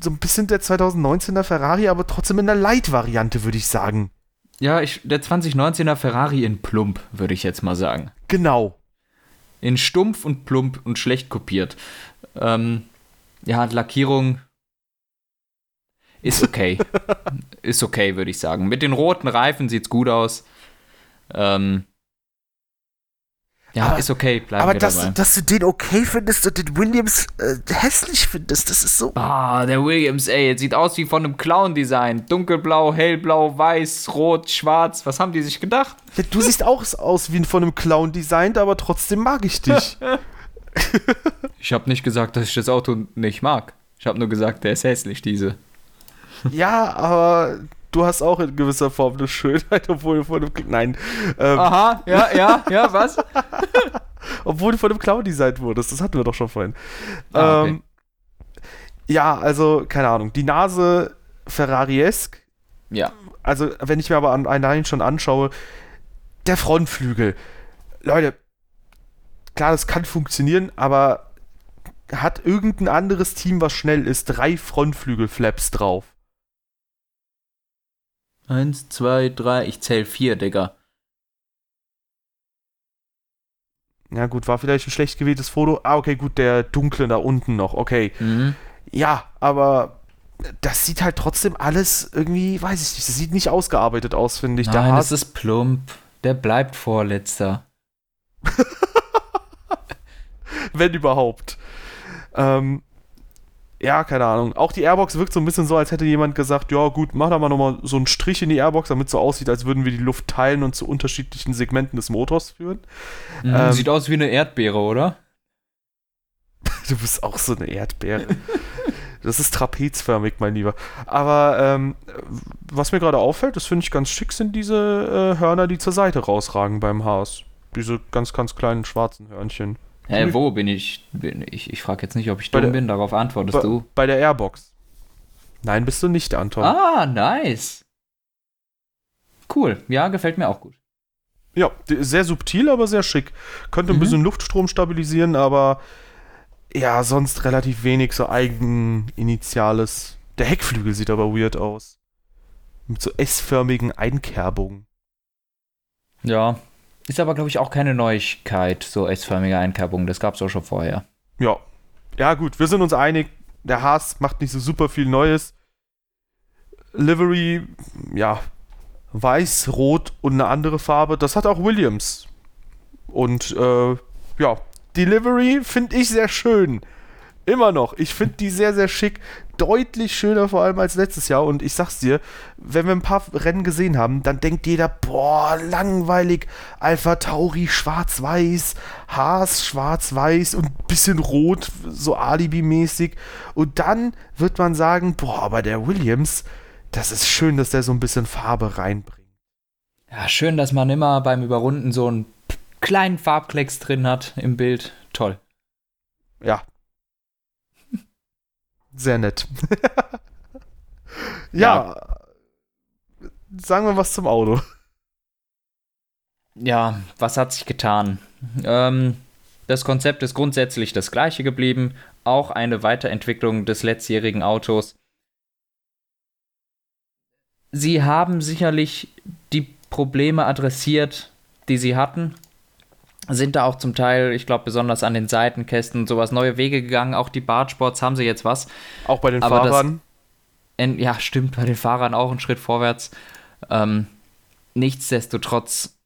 so ein bisschen der 2019er Ferrari, aber trotzdem in der Light-Variante, würde ich sagen. Ja, ich, der 2019er Ferrari in Plump, würde ich jetzt mal sagen. Genau, in stumpf und plump und schlecht kopiert. Ähm, ja, Lackierung ist okay. ist okay, würde ich sagen. Mit den roten Reifen sieht's gut aus. Ähm, ja, aber, ist okay, bleiben aber dass, dabei. dass du den okay findest und den Williams äh, hässlich findest, das ist so. Ah, der Williams, ey, jetzt sieht aus wie von einem Clown-Design. Dunkelblau, hellblau, weiß, rot, schwarz. Was haben die sich gedacht? Ja, du siehst auch aus wie von einem Clown-Design, aber trotzdem mag ich dich. ich habe nicht gesagt, dass ich das Auto nicht mag. Ich habe nur gesagt, der ist hässlich, diese. Ja, aber du hast auch in gewisser Form eine Schönheit, obwohl du von einem. Nein. Ähm, Aha, ja, ja, ja, was? obwohl du von einem Clown designt wurdest. Das hatten wir doch schon vorhin. Ah, okay. ähm, ja, also, keine Ahnung. Die Nase Ferrari-esk. Ja. Also, wenn ich mir aber an, allein schon anschaue, der Frontflügel. Leute, klar, das kann funktionieren, aber hat irgendein anderes Team, was schnell ist, drei Frontflügelflaps drauf? Eins, zwei, drei, ich zähl vier, Digga. Ja, gut, war vielleicht ein schlecht gewähltes Foto. Ah, okay, gut, der dunkle da unten noch, okay. Mhm. Ja, aber das sieht halt trotzdem alles irgendwie, weiß ich nicht, das sieht nicht ausgearbeitet aus, finde ich. Nein, das ist plump. Der bleibt vorletzter. Wenn überhaupt. Ähm, ja, keine Ahnung. Auch die Airbox wirkt so ein bisschen so, als hätte jemand gesagt, ja gut, mach da mal nochmal so einen Strich in die Airbox, damit es so aussieht, als würden wir die Luft teilen und zu unterschiedlichen Segmenten des Motors führen. Mhm, ähm, sieht aus wie eine Erdbeere, oder? du bist auch so eine Erdbeere. das ist trapezförmig, mein Lieber. Aber ähm, was mir gerade auffällt, das finde ich ganz schick, sind diese äh, Hörner, die zur Seite rausragen beim Haas. Diese ganz, ganz kleinen schwarzen Hörnchen. Hä, wo bin ich? Bin ich ich frage jetzt nicht, ob ich dumm der, bin, darauf antwortest bei, du. Bei der Airbox. Nein, bist du nicht, Anton. Ah, nice. Cool, ja, gefällt mir auch gut. Ja, sehr subtil, aber sehr schick. Könnte ein mhm. bisschen Luftstrom stabilisieren, aber ja, sonst relativ wenig so Eigeninitiales. Der Heckflügel sieht aber weird aus. Mit so S-förmigen Einkerbungen. Ja, ist aber, glaube ich, auch keine Neuigkeit, so S-förmige Einkerbungen. Das gab es auch schon vorher. Ja. Ja, gut, wir sind uns einig. Der Haas macht nicht so super viel Neues. Livery, ja, weiß, rot und eine andere Farbe. Das hat auch Williams. Und äh, ja, Delivery finde ich sehr schön. Immer noch. Ich finde die sehr, sehr schick. Deutlich schöner vor allem als letztes Jahr. Und ich sag's dir, wenn wir ein paar Rennen gesehen haben, dann denkt jeder, boah, langweilig. Alpha Tauri schwarz-weiß, Haas schwarz-weiß und ein bisschen rot, so Alibi-mäßig. Und dann wird man sagen, boah, aber der Williams, das ist schön, dass der so ein bisschen Farbe reinbringt. Ja, schön, dass man immer beim Überrunden so einen kleinen Farbklecks drin hat im Bild. Toll. Ja. Sehr nett. ja. ja. Sagen wir was zum Auto. Ja, was hat sich getan? Ähm, das Konzept ist grundsätzlich das gleiche geblieben. Auch eine Weiterentwicklung des letztjährigen Autos. Sie haben sicherlich die Probleme adressiert, die sie hatten. Sind da auch zum Teil, ich glaube, besonders an den Seitenkästen sowas neue Wege gegangen. Auch die Bartsports haben sie jetzt was. Auch bei den Aber Fahrern? Das, ja, stimmt, bei den Fahrern auch ein Schritt vorwärts. Ähm, nichtsdestotrotz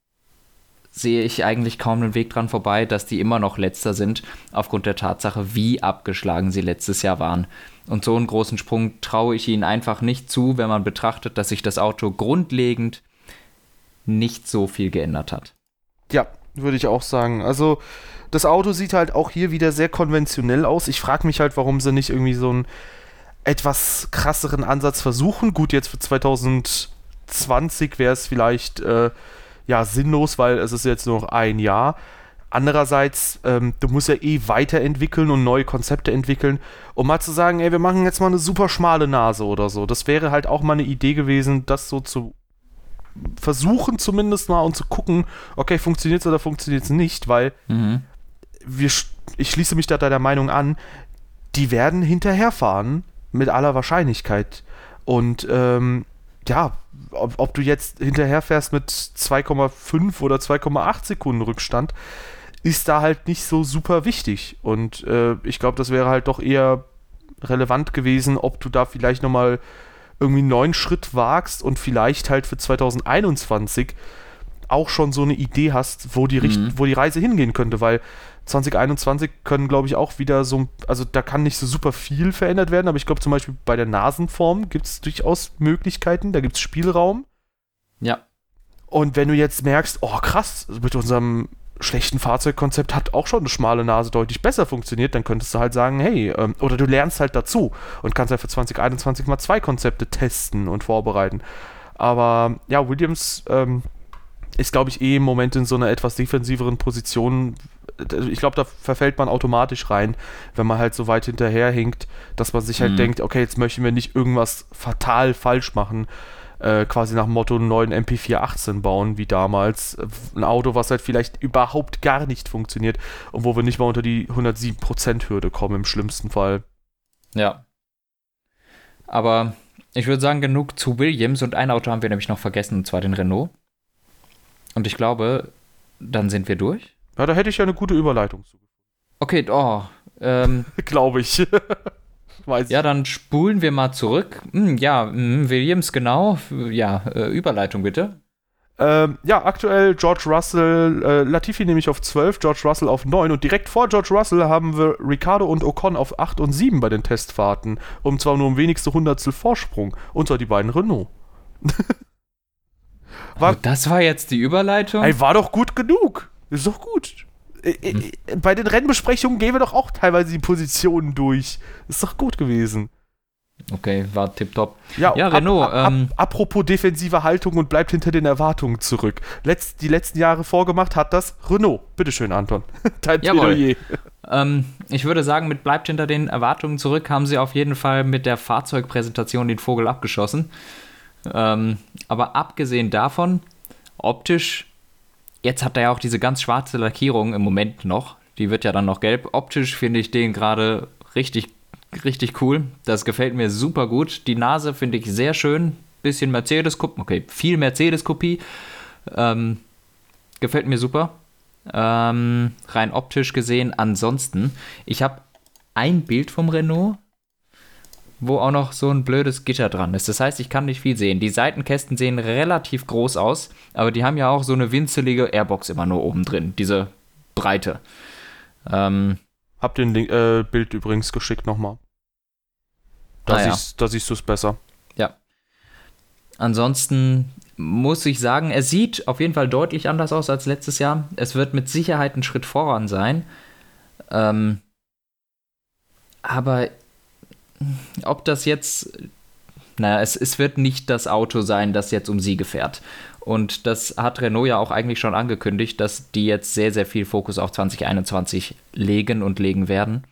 sehe ich eigentlich kaum einen Weg dran vorbei, dass die immer noch letzter sind, aufgrund der Tatsache, wie abgeschlagen sie letztes Jahr waren. Und so einen großen Sprung traue ich ihnen einfach nicht zu, wenn man betrachtet, dass sich das Auto grundlegend nicht so viel geändert hat. Ja, würde ich auch sagen. Also das Auto sieht halt auch hier wieder sehr konventionell aus. Ich frage mich halt, warum sie nicht irgendwie so einen etwas krasseren Ansatz versuchen. Gut, jetzt für 2020 wäre es vielleicht äh, ja sinnlos, weil es ist jetzt nur noch ein Jahr. Andererseits, ähm, du musst ja eh weiterentwickeln und neue Konzepte entwickeln, um mal zu sagen, ey, wir machen jetzt mal eine super schmale Nase oder so. Das wäre halt auch mal eine Idee gewesen, das so zu versuchen zumindest mal und zu gucken, okay, funktioniert es oder funktioniert es nicht, weil mhm. wir, ich schließe mich da deiner Meinung an, die werden hinterherfahren mit aller Wahrscheinlichkeit. Und ähm, ja, ob, ob, du jetzt hinterherfährst mit 2,5 oder 2,8 Sekunden Rückstand, ist da halt nicht so super wichtig. Und äh, ich glaube, das wäre halt doch eher relevant gewesen, ob du da vielleicht nochmal irgendwie einen neuen Schritt wagst und vielleicht halt für 2021 auch schon so eine Idee hast, wo die, mhm. wo die Reise hingehen könnte, weil 2021 können, glaube ich, auch wieder so, also da kann nicht so super viel verändert werden, aber ich glaube zum Beispiel bei der Nasenform gibt es durchaus Möglichkeiten, da gibt es Spielraum. Ja. Und wenn du jetzt merkst, oh krass, mit unserem schlechten Fahrzeugkonzept hat auch schon eine schmale Nase deutlich besser funktioniert, dann könntest du halt sagen, hey, ähm, oder du lernst halt dazu und kannst halt für 2021 mal zwei Konzepte testen und vorbereiten. Aber ja, Williams ähm, ist, glaube ich, eh im Moment in so einer etwas defensiveren Position. Ich glaube, da verfällt man automatisch rein, wenn man halt so weit hinterherhinkt, dass man sich halt mhm. denkt, okay, jetzt möchten wir nicht irgendwas fatal falsch machen äh, quasi nach dem Motto einen neuen MP418 bauen, wie damals. Ein Auto, was halt vielleicht überhaupt gar nicht funktioniert und wo wir nicht mal unter die 107%-Hürde kommen im schlimmsten Fall. Ja. Aber ich würde sagen, genug zu Williams und ein Auto haben wir nämlich noch vergessen, und zwar den Renault. Und ich glaube, dann sind wir durch. Ja, da hätte ich ja eine gute Überleitung zu. Okay, oh. Ähm, glaube ich. Weiß ja, dann spulen wir mal zurück. Hm, ja, hm, Williams, genau. Ja, äh, Überleitung bitte. Ähm, ja, aktuell George Russell, äh, Latifi nämlich auf 12, George Russell auf 9 und direkt vor George Russell haben wir Ricardo und Ocon auf 8 und 7 bei den Testfahrten. Und zwar nur um wenigste Hundertstel Vorsprung. Und zwar die beiden Renault. war, oh, das war jetzt die Überleitung? Ey, war doch gut genug. Ist doch gut. Äh, hm. bei den Rennbesprechungen gehen wir doch auch teilweise die Positionen durch. Ist doch gut gewesen. Okay, war tipptopp. Ja, ja Renault. Ab, ab, ähm, apropos defensive Haltung und bleibt hinter den Erwartungen zurück. Letzt, die letzten Jahre vorgemacht hat das Renault. Bitteschön, Anton. Dein Plädoyer. Ähm, ich würde sagen, mit bleibt hinter den Erwartungen zurück haben sie auf jeden Fall mit der Fahrzeugpräsentation den Vogel abgeschossen. Ähm, aber abgesehen davon, optisch, jetzt hat er ja auch diese ganz schwarze Lackierung im Moment noch. Die wird ja dann noch gelb. Optisch finde ich den gerade richtig, richtig cool. Das gefällt mir super gut. Die Nase finde ich sehr schön. Bisschen Mercedes-Kopie, okay, viel Mercedes-Kopie. Ähm, gefällt mir super. Ähm, rein optisch gesehen. Ansonsten, ich habe ein Bild vom Renault, wo auch noch so ein blödes Gitter dran ist. Das heißt, ich kann nicht viel sehen. Die Seitenkästen sehen relativ groß aus, aber die haben ja auch so eine winzelige Airbox immer nur oben drin, diese Breite. Ähm, Hab den äh, Bild übrigens geschickt nochmal. Da, ah, siehst, ja. da siehst du es besser. Ja. Ansonsten muss ich sagen, er sieht auf jeden Fall deutlich anders aus als letztes Jahr. Es wird mit Sicherheit ein Schritt voran sein. Ähm, aber ob das jetzt, naja, es, es wird nicht das Auto sein, das jetzt um Siege fährt. Und das hat Renault ja auch eigentlich schon angekündigt, dass die jetzt sehr, sehr viel Fokus auf 2021 legen und legen werden.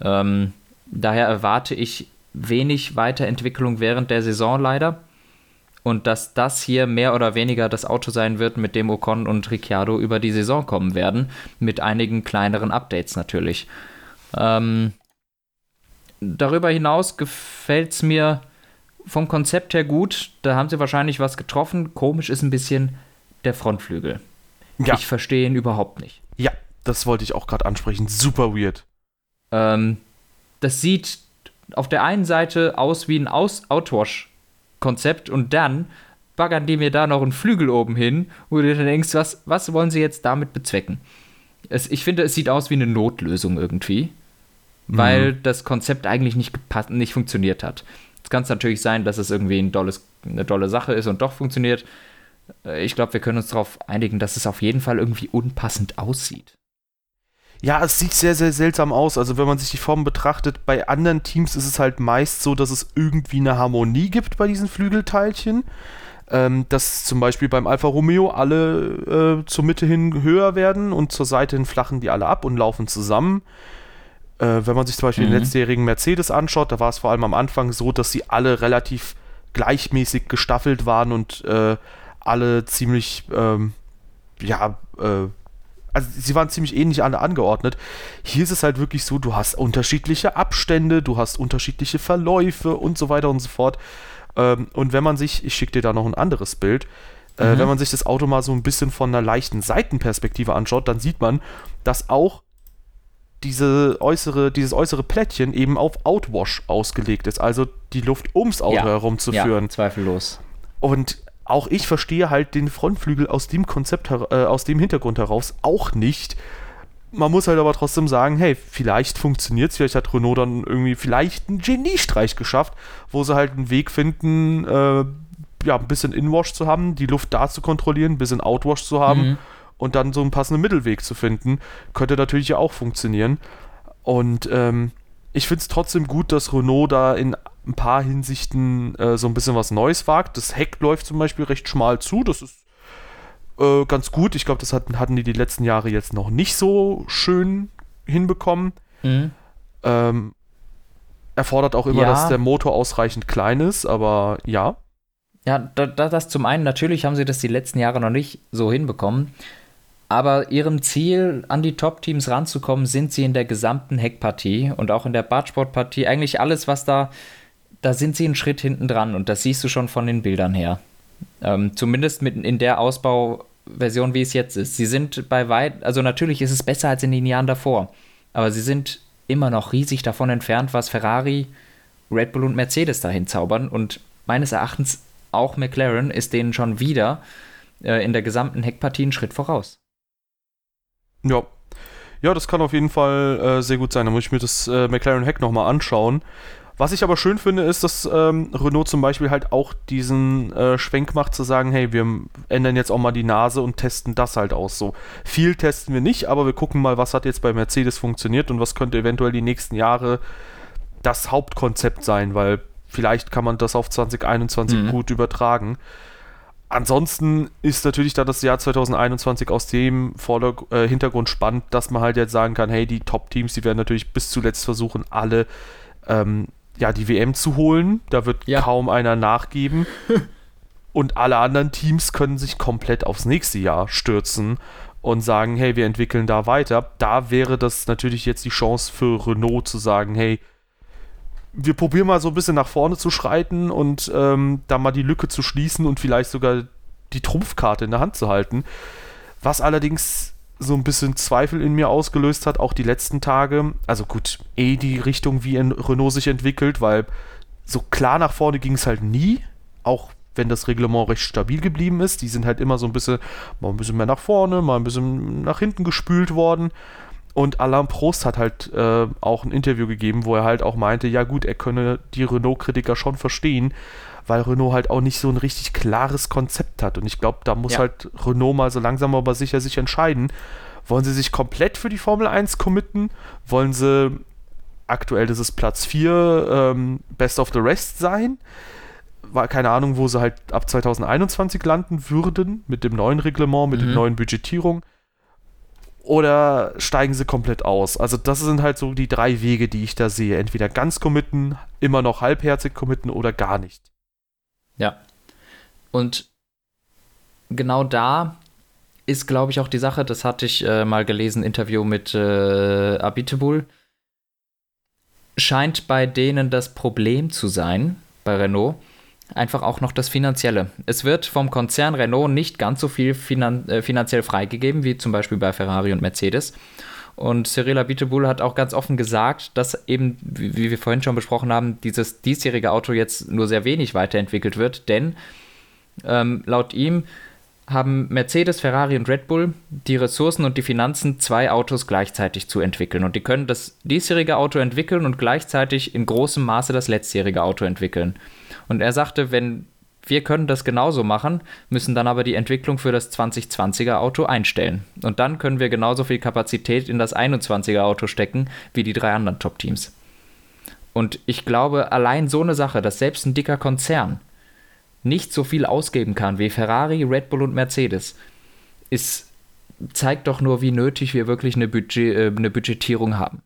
Ähm, daher erwarte ich wenig Weiterentwicklung während der Saison leider. Und dass das hier mehr oder weniger das Auto sein wird, mit dem Ocon und Ricciardo über die Saison kommen werden. Mit einigen kleineren Updates natürlich. Ähm, darüber hinaus gefällt es mir vom Konzept her gut. Da haben sie wahrscheinlich was getroffen. Komisch ist ein bisschen der Frontflügel. Ja. Ich verstehe ihn überhaupt nicht. Ja, das wollte ich auch gerade ansprechen. Super weird. Ähm, das sieht auf der einen Seite aus wie ein aus Outwash-Konzept und dann baggern die mir da noch einen Flügel oben hin, wo du dann denkst, was, was wollen sie jetzt damit bezwecken? Es, ich finde, es sieht aus wie eine Notlösung irgendwie weil mhm. das Konzept eigentlich nicht, nicht funktioniert hat. Es kann natürlich sein, dass es irgendwie ein dolles, eine tolle Sache ist und doch funktioniert. Äh, ich glaube, wir können uns darauf einigen, dass es auf jeden Fall irgendwie unpassend aussieht. Ja, es sieht sehr, sehr seltsam aus. Also wenn man sich die Form betrachtet, bei anderen Teams ist es halt meist so, dass es irgendwie eine Harmonie gibt bei diesen Flügelteilchen. Ähm, dass zum Beispiel beim Alfa Romeo alle äh, zur Mitte hin höher werden und zur Seite hin flachen die alle ab und laufen zusammen. Äh, wenn man sich zum Beispiel mhm. den letztjährigen Mercedes anschaut, da war es vor allem am Anfang so, dass sie alle relativ gleichmäßig gestaffelt waren und äh, alle ziemlich, ähm, ja, äh, also sie waren ziemlich ähnlich alle angeordnet. Hier ist es halt wirklich so, du hast unterschiedliche Abstände, du hast unterschiedliche Verläufe und so weiter und so fort. Ähm, und wenn man sich, ich schicke dir da noch ein anderes Bild, äh, mhm. wenn man sich das Auto mal so ein bisschen von einer leichten Seitenperspektive anschaut, dann sieht man, dass auch diese äußere, dieses äußere Plättchen eben auf Outwash ausgelegt ist, also die Luft ums Auto ja, herumzuführen. Ja, zweifellos. Und auch ich verstehe halt den Frontflügel aus dem Konzept, äh, aus dem Hintergrund heraus auch nicht. Man muss halt aber trotzdem sagen, hey, vielleicht funktioniert es, vielleicht hat Renault dann irgendwie vielleicht einen Geniestreich geschafft, wo sie halt einen Weg finden, äh, ja, ein bisschen Inwash zu haben, die Luft da zu kontrollieren, ein bisschen Outwash zu haben. Mhm und dann so einen passenden Mittelweg zu finden, könnte natürlich ja auch funktionieren. Und ähm, ich finde es trotzdem gut, dass Renault da in ein paar Hinsichten äh, so ein bisschen was Neues wagt. Das Heck läuft zum Beispiel recht schmal zu, das ist äh, ganz gut. Ich glaube, das hatten, hatten die die letzten Jahre jetzt noch nicht so schön hinbekommen. Mhm. Ähm, erfordert auch immer, ja. dass der Motor ausreichend klein ist, aber ja. Ja, da, das zum einen, natürlich haben sie das die letzten Jahre noch nicht so hinbekommen. Aber ihrem Ziel, an die Top-Teams ranzukommen, sind sie in der gesamten Heckpartie und auch in der Bartsportpartie. Eigentlich alles, was da, da sind sie einen Schritt hinten dran und das siehst du schon von den Bildern her. Ähm, zumindest mit, in der Ausbauversion, wie es jetzt ist. Sie sind bei weit, also natürlich ist es besser als in den Jahren davor, aber sie sind immer noch riesig davon entfernt, was Ferrari, Red Bull und Mercedes dahin zaubern und meines Erachtens auch McLaren ist denen schon wieder äh, in der gesamten Heckpartie einen Schritt voraus. Ja. Ja, das kann auf jeden Fall äh, sehr gut sein. Da muss ich mir das äh, McLaren Heck nochmal anschauen. Was ich aber schön finde, ist, dass ähm, Renault zum Beispiel halt auch diesen äh, Schwenk macht, zu sagen, hey, wir ändern jetzt auch mal die Nase und testen das halt aus. So viel testen wir nicht, aber wir gucken mal, was hat jetzt bei Mercedes funktioniert und was könnte eventuell die nächsten Jahre das Hauptkonzept sein, weil vielleicht kann man das auf 2021 mhm. gut übertragen. Ansonsten ist natürlich da das Jahr 2021 aus dem Vorder äh, Hintergrund spannend, dass man halt jetzt sagen kann, hey, die Top-Teams, die werden natürlich bis zuletzt versuchen, alle ähm, ja, die WM zu holen. Da wird ja. kaum einer nachgeben. und alle anderen Teams können sich komplett aufs nächste Jahr stürzen und sagen, hey, wir entwickeln da weiter. Da wäre das natürlich jetzt die Chance für Renault zu sagen, hey, wir probieren mal so ein bisschen nach vorne zu schreiten und ähm, da mal die Lücke zu schließen und vielleicht sogar die Trumpfkarte in der Hand zu halten. Was allerdings so ein bisschen Zweifel in mir ausgelöst hat, auch die letzten Tage. Also gut, eh die Richtung, wie Renault sich entwickelt, weil so klar nach vorne ging es halt nie, auch wenn das Reglement recht stabil geblieben ist. Die sind halt immer so ein bisschen, mal ein bisschen mehr nach vorne, mal ein bisschen nach hinten gespült worden. Und Alain Prost hat halt äh, auch ein Interview gegeben, wo er halt auch meinte, ja gut, er könne die Renault-Kritiker schon verstehen, weil Renault halt auch nicht so ein richtig klares Konzept hat. Und ich glaube, da muss ja. halt Renault mal so langsam aber sicher sich entscheiden. Wollen sie sich komplett für die Formel 1 committen? Wollen sie aktuell, das ist Platz 4, ähm, Best of the Rest sein? War keine Ahnung, wo sie halt ab 2021 landen würden, mit dem neuen Reglement, mit mhm. der neuen Budgetierung. Oder steigen sie komplett aus? Also, das sind halt so die drei Wege, die ich da sehe. Entweder ganz committen, immer noch halbherzig committen oder gar nicht. Ja. Und genau da ist, glaube ich, auch die Sache, das hatte ich äh, mal gelesen, Interview mit äh, Abitebul. Scheint bei denen das Problem zu sein, bei Renault, einfach auch noch das Finanzielle. Es wird vom Konzern Renault nicht ganz so viel finan äh, finanziell freigegeben, wie zum Beispiel bei Ferrari und Mercedes. Und Cyril Abiteboul hat auch ganz offen gesagt, dass eben, wie wir vorhin schon besprochen haben, dieses diesjährige Auto jetzt nur sehr wenig weiterentwickelt wird, denn ähm, laut ihm haben Mercedes, Ferrari und Red Bull die Ressourcen und die Finanzen, zwei Autos gleichzeitig zu entwickeln. Und die können das diesjährige Auto entwickeln und gleichzeitig in großem Maße das letztjährige Auto entwickeln. Und er sagte, wenn wir können das genauso machen, müssen dann aber die Entwicklung für das 2020er Auto einstellen. Und dann können wir genauso viel Kapazität in das 21er Auto stecken wie die drei anderen Top-Teams. Und ich glaube, allein so eine Sache, dass selbst ein dicker Konzern nicht so viel ausgeben kann wie Ferrari, Red Bull und Mercedes, ist, zeigt doch nur, wie nötig wir wirklich eine, Budget, äh, eine Budgetierung haben.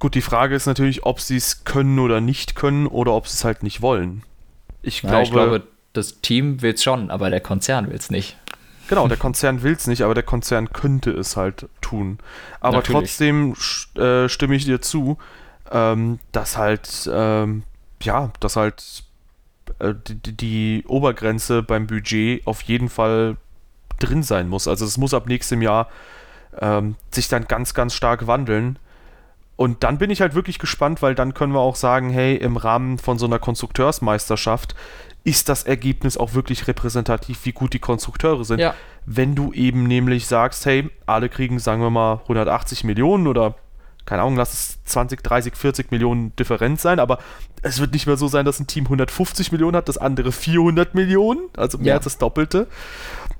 Gut, die Frage ist natürlich, ob sie es können oder nicht können oder ob sie es halt nicht wollen. Ich, ja, glaube, ich glaube, das Team will es schon, aber der Konzern will es nicht. Genau, der Konzern will es nicht, aber der Konzern könnte es halt tun. Aber Natürlich. trotzdem äh, stimme ich dir zu, ähm, dass halt, ähm, ja, dass halt äh, die, die, Obergrenze beim Budget auf jeden Fall drin sein muss. Also es muss ab nächstem Jahr ähm, sich dann ganz, ganz stark wandeln. Und dann bin ich halt wirklich gespannt, weil dann können wir auch sagen, hey, im Rahmen von so einer Konstrukteursmeisterschaft ist das Ergebnis auch wirklich repräsentativ, wie gut die Konstrukteure sind. Ja. Wenn du eben nämlich sagst, hey, alle kriegen, sagen wir mal, 180 Millionen oder keine Ahnung, lass es 20, 30, 40 Millionen Differenz sein, aber es wird nicht mehr so sein, dass ein Team 150 Millionen hat, das andere 400 Millionen, also mehr ja. als das Doppelte.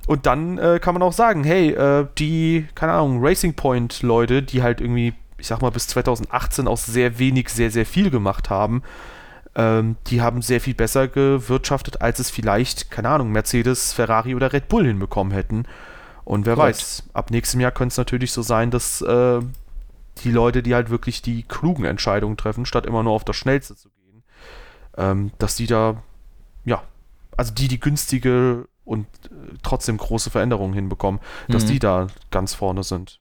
Und dann äh, kann man auch sagen, hey, äh, die, keine Ahnung, Racing Point Leute, die halt irgendwie ich sag mal, bis 2018 auch sehr wenig, sehr, sehr viel gemacht haben. Ähm, die haben sehr viel besser gewirtschaftet, als es vielleicht, keine Ahnung, Mercedes, Ferrari oder Red Bull hinbekommen hätten. Und wer Correct. weiß, ab nächstem Jahr könnte es natürlich so sein, dass äh, die Leute, die halt wirklich die klugen Entscheidungen treffen, statt immer nur auf das Schnellste zu gehen, ähm, dass die da, ja, also die, die günstige und äh, trotzdem große Veränderungen hinbekommen, mhm. dass die da ganz vorne sind.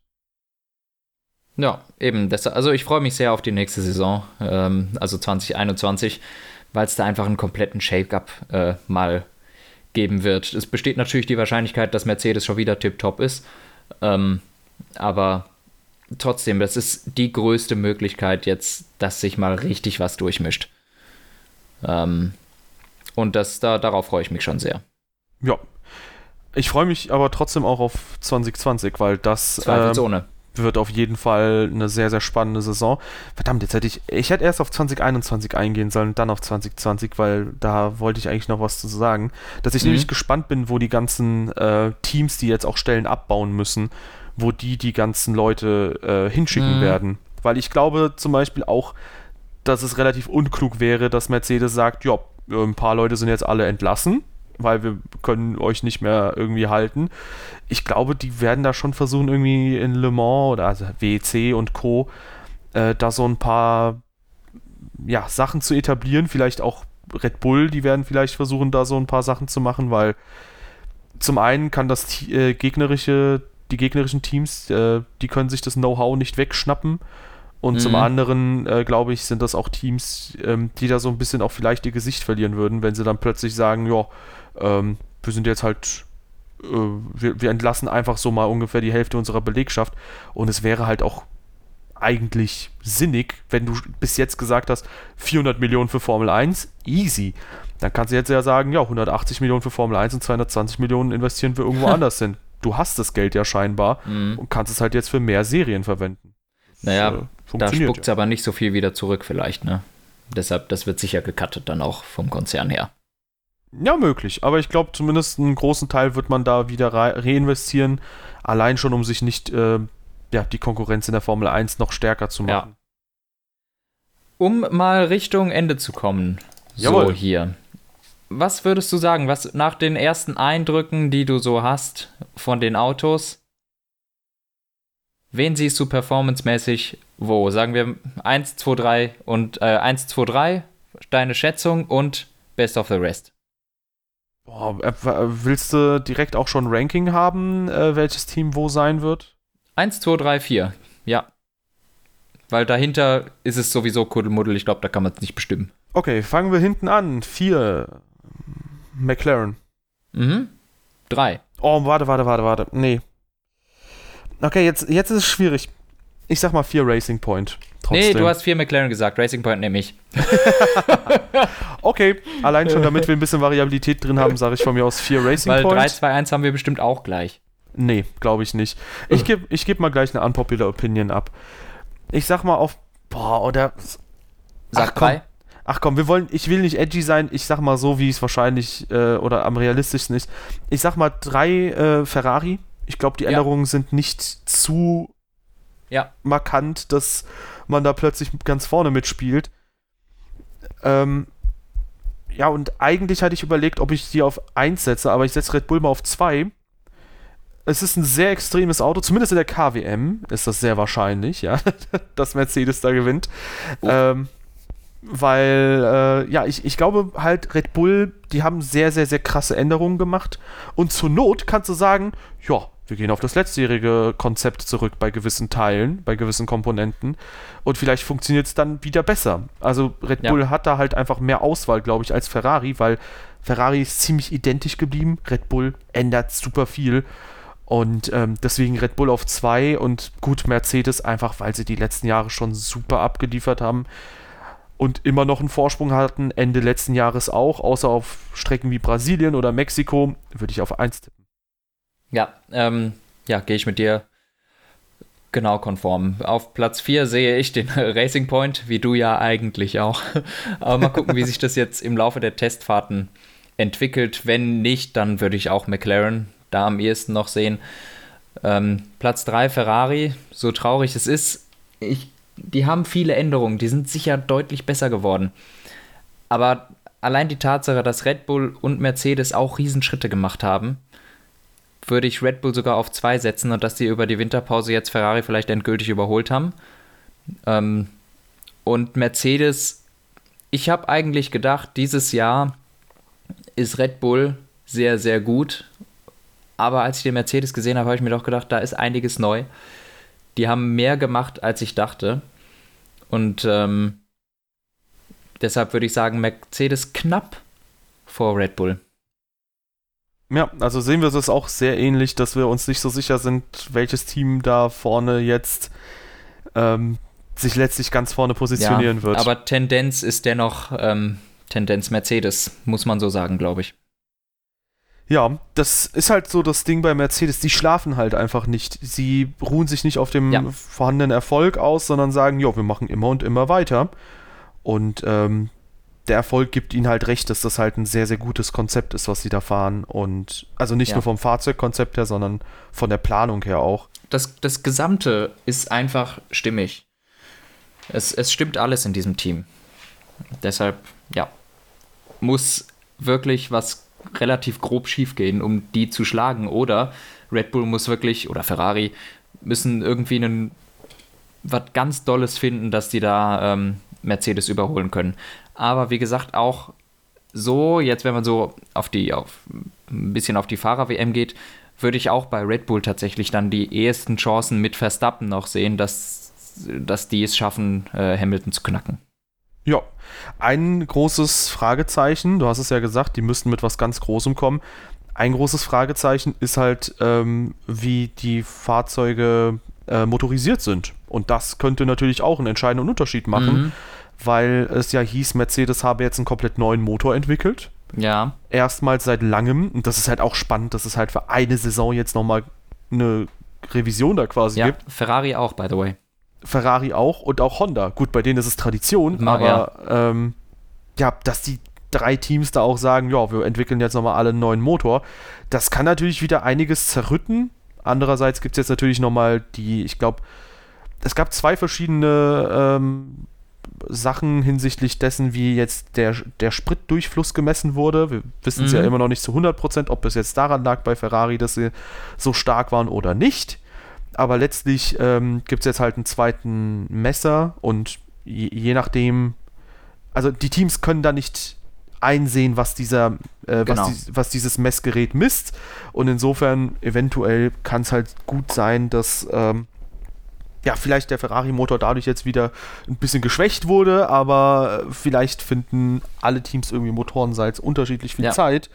Ja, eben. Das, also ich freue mich sehr auf die nächste Saison, ähm, also 2021, weil es da einfach einen kompletten Shake-up äh, mal geben wird. Es besteht natürlich die Wahrscheinlichkeit, dass Mercedes schon wieder tip-top ist, ähm, aber trotzdem, das ist die größte Möglichkeit jetzt, dass sich mal richtig was durchmischt. Ähm, und das, da, darauf freue ich mich schon sehr. Ja. Ich freue mich aber trotzdem auch auf 2020, weil das. Zweifelsohne. Ähm, wird auf jeden Fall eine sehr, sehr spannende Saison. Verdammt, jetzt hätte ich, ich hätte erst auf 2021 eingehen sollen und dann auf 2020, weil da wollte ich eigentlich noch was zu sagen. Dass ich mhm. nämlich gespannt bin, wo die ganzen äh, Teams, die jetzt auch Stellen abbauen müssen, wo die die ganzen Leute äh, hinschicken mhm. werden. Weil ich glaube zum Beispiel auch, dass es relativ unklug wäre, dass Mercedes sagt, ja, ein paar Leute sind jetzt alle entlassen weil wir können euch nicht mehr irgendwie halten. Ich glaube, die werden da schon versuchen, irgendwie in Le Mans oder also WEC und Co. Äh, da so ein paar ja, Sachen zu etablieren, vielleicht auch Red Bull, die werden vielleicht versuchen, da so ein paar Sachen zu machen, weil zum einen kann das äh, gegnerische, die gegnerischen Teams, äh, die können sich das Know-how nicht wegschnappen. Und mhm. zum anderen, äh, glaube ich, sind das auch Teams, ähm, die da so ein bisschen auch vielleicht ihr Gesicht verlieren würden, wenn sie dann plötzlich sagen, ja, ähm, wir sind jetzt halt, äh, wir, wir entlassen einfach so mal ungefähr die Hälfte unserer Belegschaft. Und es wäre halt auch eigentlich sinnig, wenn du bis jetzt gesagt hast, 400 Millionen für Formel 1, easy. Dann kannst du jetzt ja sagen, ja, 180 Millionen für Formel 1 und 220 Millionen investieren wir irgendwo anders hin. Du hast das Geld ja scheinbar mhm. und kannst es halt jetzt für mehr Serien verwenden. Naja, äh, da spuckt es ja. aber nicht so viel wieder zurück vielleicht, ne? Deshalb, das wird sicher gecuttet dann auch vom Konzern her. Ja, möglich. Aber ich glaube, zumindest einen großen Teil wird man da wieder re reinvestieren. Allein schon, um sich nicht äh, ja, die Konkurrenz in der Formel 1 noch stärker zu machen. Ja. Um mal Richtung Ende zu kommen. Jawohl. So hier. Was würdest du sagen, was nach den ersten Eindrücken, die du so hast von den Autos, wen siehst du performancemäßig wo? Sagen wir 1, 2, 3 und äh, 1, 2, 3, deine Schätzung und Best of the Rest. Boah, äh, willst du direkt auch schon Ranking haben, äh, welches Team wo sein wird? 1, 2, 3, 4. Ja. Weil dahinter ist es sowieso Kuddelmuddel. Ich glaube, da kann man es nicht bestimmen. Okay, fangen wir hinten an. 4. McLaren. Mhm. 3. Oh, warte, warte, warte, warte. Nee. Okay, jetzt, jetzt ist es schwierig. Ich sag mal 4 Racing Point. Trotzdem. Nee, du hast 4 McLaren gesagt. Racing Point nehme ich. okay, allein schon damit wir ein bisschen Variabilität drin haben, sage ich von mir aus 4 Racing Weil Point. Weil 3, 2, 1 haben wir bestimmt auch gleich. Nee, glaube ich nicht. Ich gebe ich geb mal gleich eine unpopular Opinion ab. Ich sag mal auf. Boah, oder. Sag ach, komm. Ach komm, wir wollen, ich will nicht edgy sein, ich sag mal so, wie es wahrscheinlich äh, oder am realistischsten ist. Ich sag mal drei äh, Ferrari. Ich glaube, die Änderungen ja. sind nicht zu ja. markant, dass man da plötzlich ganz vorne mitspielt. Ähm, ja, und eigentlich hatte ich überlegt, ob ich die auf 1 setze, aber ich setze Red Bull mal auf 2 es ist ein sehr extremes Auto, zumindest in der KWM ist das sehr wahrscheinlich, ja, dass Mercedes da gewinnt. Oh. Ähm, weil, äh, ja, ich, ich glaube halt, Red Bull, die haben sehr, sehr, sehr krasse Änderungen gemacht. Und zur Not kannst du sagen, ja, wir gehen auf das letztjährige Konzept zurück bei gewissen Teilen, bei gewissen Komponenten. Und vielleicht funktioniert es dann wieder besser. Also Red ja. Bull hat da halt einfach mehr Auswahl, glaube ich, als Ferrari, weil Ferrari ist ziemlich identisch geblieben. Red Bull ändert super viel. Und ähm, deswegen Red Bull auf 2 und gut Mercedes, einfach weil sie die letzten Jahre schon super abgeliefert haben und immer noch einen Vorsprung hatten, Ende letzten Jahres auch, außer auf Strecken wie Brasilien oder Mexiko, würde ich auf 1 tippen. Ja, ähm, ja, gehe ich mit dir genau konform. Auf Platz 4 sehe ich den Racing Point, wie du ja eigentlich auch. Aber mal gucken, wie sich das jetzt im Laufe der Testfahrten entwickelt. Wenn nicht, dann würde ich auch McLaren da am ehesten noch sehen. Ähm, Platz 3 Ferrari, so traurig es ist, ich, die haben viele Änderungen, die sind sicher deutlich besser geworden. Aber allein die Tatsache, dass Red Bull und Mercedes auch Riesenschritte gemacht haben, würde ich Red Bull sogar auf 2 setzen und dass die über die Winterpause jetzt Ferrari vielleicht endgültig überholt haben. Ähm, und Mercedes, ich habe eigentlich gedacht, dieses Jahr ist Red Bull sehr, sehr gut aber als ich den Mercedes gesehen habe, habe ich mir doch gedacht, da ist einiges neu. Die haben mehr gemacht, als ich dachte. Und ähm, deshalb würde ich sagen, Mercedes knapp vor Red Bull. Ja, also sehen wir das auch sehr ähnlich, dass wir uns nicht so sicher sind, welches Team da vorne jetzt ähm, sich letztlich ganz vorne positionieren ja, wird. Aber Tendenz ist dennoch ähm, Tendenz Mercedes, muss man so sagen, glaube ich. Ja, das ist halt so das Ding bei Mercedes. Die schlafen halt einfach nicht. Sie ruhen sich nicht auf dem ja. vorhandenen Erfolg aus, sondern sagen, ja, wir machen immer und immer weiter. Und ähm, der Erfolg gibt ihnen halt recht, dass das halt ein sehr, sehr gutes Konzept ist, was sie da fahren. Und also nicht ja. nur vom Fahrzeugkonzept her, sondern von der Planung her auch. Das, das Gesamte ist einfach stimmig. Es, es stimmt alles in diesem Team. Deshalb, ja, muss wirklich was relativ grob schief gehen, um die zu schlagen. Oder Red Bull muss wirklich, oder Ferrari, müssen irgendwie einen was ganz Dolles finden, dass die da ähm, Mercedes überholen können. Aber wie gesagt, auch so, jetzt wenn man so auf die, auf ein bisschen auf die Fahrer-WM geht, würde ich auch bei Red Bull tatsächlich dann die ehesten Chancen mit Verstappen noch sehen, dass, dass die es schaffen, äh, Hamilton zu knacken. Ja, ein großes Fragezeichen, du hast es ja gesagt, die müssten mit was ganz Großem kommen. Ein großes Fragezeichen ist halt, ähm, wie die Fahrzeuge äh, motorisiert sind. Und das könnte natürlich auch einen entscheidenden Unterschied machen, mhm. Weil es ja hieß, Mercedes habe jetzt einen komplett neuen Motor entwickelt. Ja. Erstmals seit langem. Und das ist halt auch spannend, dass es halt für eine Saison jetzt nochmal eine Revision da quasi ja, gibt. Ferrari auch, by the way. Ferrari auch und auch Honda. Gut, bei denen ist es Tradition, Na, aber ja. Ähm, ja, dass die drei Teams da auch sagen, ja, wir entwickeln jetzt nochmal alle einen neuen Motor, das kann natürlich wieder einiges zerrütten. Andererseits gibt es jetzt natürlich nochmal die, ich glaube, es gab zwei verschiedene ähm, Sachen hinsichtlich dessen, wie jetzt der, der Spritdurchfluss gemessen wurde. Wir wissen es mhm. ja immer noch nicht zu 100%, ob es jetzt daran lag bei Ferrari, dass sie so stark waren oder nicht. Aber letztlich ähm, gibt es jetzt halt einen zweiten Messer und je, je, nachdem, also die Teams können da nicht einsehen, was dieser, äh, genau. was, die, was, dieses Messgerät misst. Und insofern eventuell kann es halt gut sein, dass ähm, ja, vielleicht der Ferrari-Motor dadurch jetzt wieder ein bisschen geschwächt wurde, aber vielleicht finden alle Teams irgendwie Motorenseits unterschiedlich viel ja. Zeit.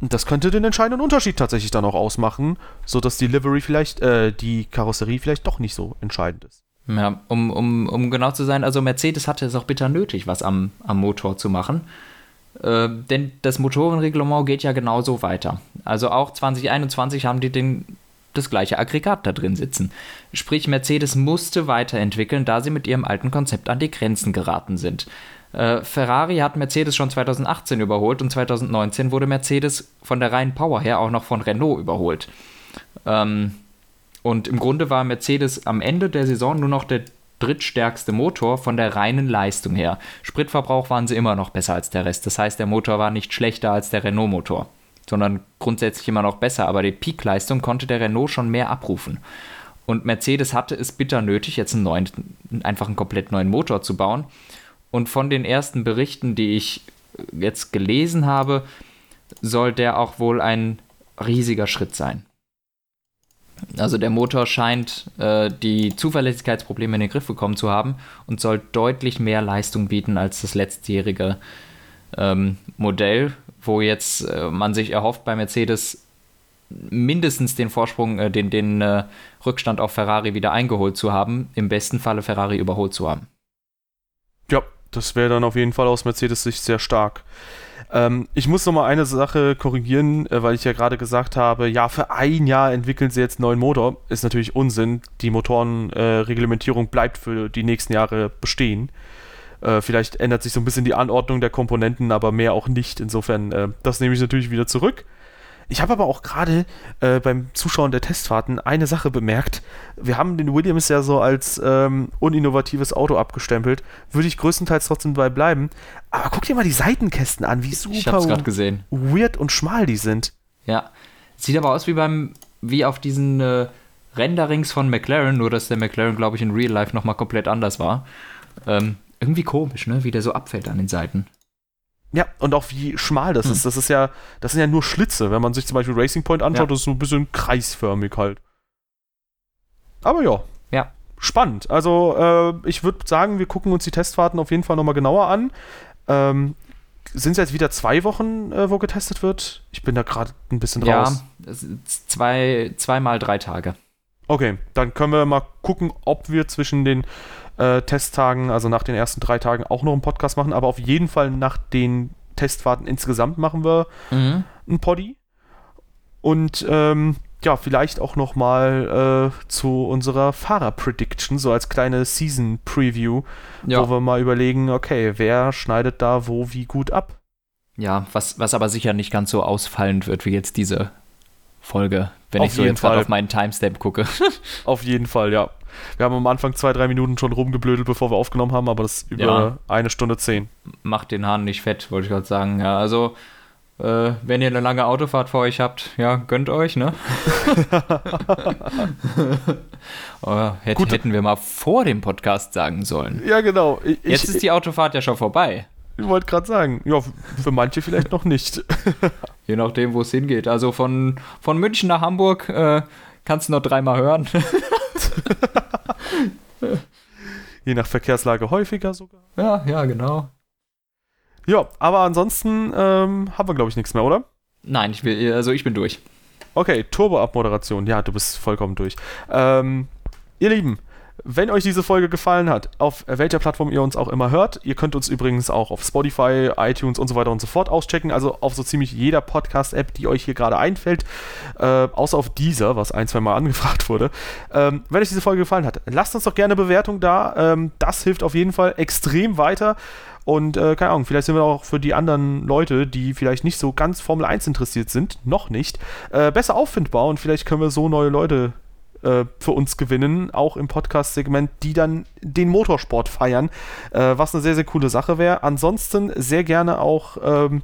Und das könnte den entscheidenden Unterschied tatsächlich dann auch ausmachen, sodass die Livery vielleicht, äh, die Karosserie vielleicht doch nicht so entscheidend ist. Ja, um, um, um genau zu sein, also Mercedes hatte es auch bitter nötig, was am, am Motor zu machen. Äh, denn das Motorenreglement geht ja genauso weiter. Also auch 2021 haben die den das gleiche Aggregat da drin sitzen. Sprich, Mercedes musste weiterentwickeln, da sie mit ihrem alten Konzept an die Grenzen geraten sind. Äh, Ferrari hat Mercedes schon 2018 überholt und 2019 wurde Mercedes von der reinen Power her auch noch von Renault überholt. Ähm, und im Grunde war Mercedes am Ende der Saison nur noch der drittstärkste Motor von der reinen Leistung her. Spritverbrauch waren sie immer noch besser als der Rest. Das heißt, der Motor war nicht schlechter als der Renault-Motor sondern grundsätzlich immer noch besser. Aber die Peakleistung konnte der Renault schon mehr abrufen. Und Mercedes hatte es bitter nötig, jetzt einen neuen, einfach einen komplett neuen Motor zu bauen. Und von den ersten Berichten, die ich jetzt gelesen habe, soll der auch wohl ein riesiger Schritt sein. Also der Motor scheint äh, die Zuverlässigkeitsprobleme in den Griff bekommen zu haben und soll deutlich mehr Leistung bieten als das letztjährige ähm, Modell, wo jetzt äh, man sich erhofft bei Mercedes mindestens den Vorsprung, äh, den, den äh, Rückstand auf Ferrari wieder eingeholt zu haben, im besten Falle Ferrari überholt zu haben. Ja, das wäre dann auf jeden Fall aus Mercedes Sicht sehr stark. Ähm, ich muss noch mal eine Sache korrigieren, äh, weil ich ja gerade gesagt habe, ja, für ein Jahr entwickeln sie jetzt einen neuen Motor. Ist natürlich Unsinn. Die Motorenreglementierung bleibt für die nächsten Jahre bestehen. Äh, vielleicht ändert sich so ein bisschen die Anordnung der Komponenten, aber mehr auch nicht. Insofern, äh, das nehme ich natürlich wieder zurück. Ich habe aber auch gerade äh, beim Zuschauen der Testfahrten eine Sache bemerkt. Wir haben den Williams ja so als ähm, uninnovatives Auto abgestempelt. Würde ich größtenteils trotzdem dabei bleiben. Aber guck dir mal die Seitenkästen an, wie super weird und schmal die sind. Ja. Sieht aber aus wie beim, wie auf diesen äh, Renderings von McLaren, nur dass der McLaren, glaube ich, in Real Life nochmal komplett anders war. Ähm, irgendwie komisch, ne? Wie der so abfällt an den Seiten. Ja, und auch wie schmal das hm. ist. Das ist ja, das sind ja nur Schlitze. Wenn man sich zum Beispiel Racing Point anschaut, ja. das ist so ein bisschen kreisförmig halt. Aber ja. Ja. Spannend. Also, äh, ich würde sagen, wir gucken uns die Testfahrten auf jeden Fall nochmal genauer an. Ähm, sind es jetzt wieder zwei Wochen, äh, wo getestet wird? Ich bin da gerade ein bisschen raus. Ja, zwei, zweimal drei Tage. Okay, dann können wir mal gucken, ob wir zwischen den äh, Testtagen, also nach den ersten drei Tagen, auch noch einen Podcast machen, aber auf jeden Fall nach den Testfahrten insgesamt machen wir mhm. einen Poddy. Und ähm, ja, vielleicht auch noch mal äh, zu unserer Fahrer-Prediction, so als kleine Season-Preview, ja. wo wir mal überlegen, okay, wer schneidet da wo wie gut ab. Ja, was, was aber sicher nicht ganz so ausfallend wird wie jetzt diese Folge, wenn auf ich so jetzt gerade auf meinen Timestamp gucke. auf jeden Fall, ja. Wir haben am Anfang zwei, drei Minuten schon rumgeblödelt, bevor wir aufgenommen haben, aber das über ja. eine Stunde zehn. Macht den Hahn nicht fett, wollte ich gerade sagen. Ja, also Äh, wenn ihr eine lange Autofahrt vor euch habt, ja, gönnt euch, ne? oh, hätt, Gut. Hätten wir mal vor dem Podcast sagen sollen. Ja, genau. Ich, Jetzt ist die Autofahrt ja schon vorbei. Ich wollte gerade sagen, ja, für manche vielleicht noch nicht. Je nachdem, wo es hingeht. Also von, von München nach Hamburg äh, kannst du noch dreimal hören. Je nach Verkehrslage häufiger sogar. Ja, ja, genau. Ja, aber ansonsten ähm, haben wir, glaube ich, nichts mehr, oder? Nein, ich will, also ich bin durch. Okay, Turbo-Abmoderation. Ja, du bist vollkommen durch. Ähm, ihr Lieben, wenn euch diese Folge gefallen hat, auf welcher Plattform ihr uns auch immer hört, ihr könnt uns übrigens auch auf Spotify, iTunes und so weiter und so fort auschecken, also auf so ziemlich jeder Podcast-App, die euch hier gerade einfällt, äh, außer auf dieser, was ein, zwei Mal angefragt wurde. Ähm, wenn euch diese Folge gefallen hat, lasst uns doch gerne eine Bewertung da. Ähm, das hilft auf jeden Fall extrem weiter. Und äh, keine Ahnung, vielleicht sind wir auch für die anderen Leute, die vielleicht nicht so ganz Formel 1 interessiert sind, noch nicht, äh, besser auffindbar und vielleicht können wir so neue Leute äh, für uns gewinnen, auch im Podcast-Segment, die dann den Motorsport feiern, äh, was eine sehr, sehr coole Sache wäre. Ansonsten sehr gerne auch ähm,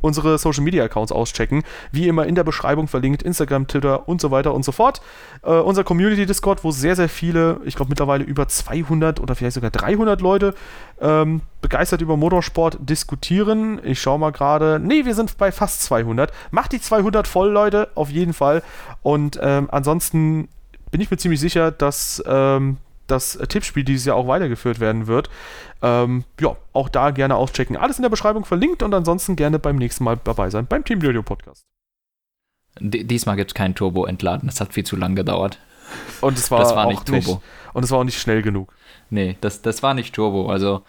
unsere Social Media Accounts auschecken. Wie immer in der Beschreibung verlinkt, Instagram, Twitter und so weiter und so fort. Äh, unser Community Discord, wo sehr, sehr viele, ich glaube mittlerweile über 200 oder vielleicht sogar 300 Leute ähm, begeistert über Motorsport diskutieren. Ich schaue mal gerade. Nee, wir sind bei fast 200. Macht die 200 voll, Leute, auf jeden Fall. Und ähm, ansonsten bin ich mir ziemlich sicher, dass ähm, das Tippspiel dieses Jahr auch weitergeführt werden wird. Ähm, ja, auch da gerne auschecken. Alles in der Beschreibung verlinkt und ansonsten gerne beim nächsten Mal dabei sein beim Team Radio Podcast. Diesmal gibt es kein Turbo entladen. Das hat viel zu lang gedauert. Und es war, war nicht Turbo. Nicht, und es war auch nicht schnell genug. Nee, das, das war nicht Turbo. Also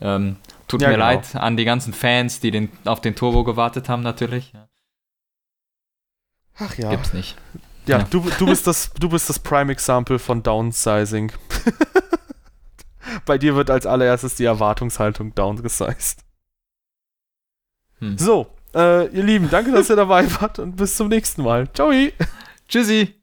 ähm, tut ja, mir genau. leid an die ganzen Fans, die den, auf den Turbo gewartet haben, natürlich. Ach ja. Gibt's nicht. Ja, ja. Du, du, bist das, du bist das Prime Example von Downsizing. Bei dir wird als allererstes die Erwartungshaltung downsized. Hm. So, äh, ihr Lieben, danke, dass ihr dabei wart und bis zum nächsten Mal. Ciao. Tschüssi.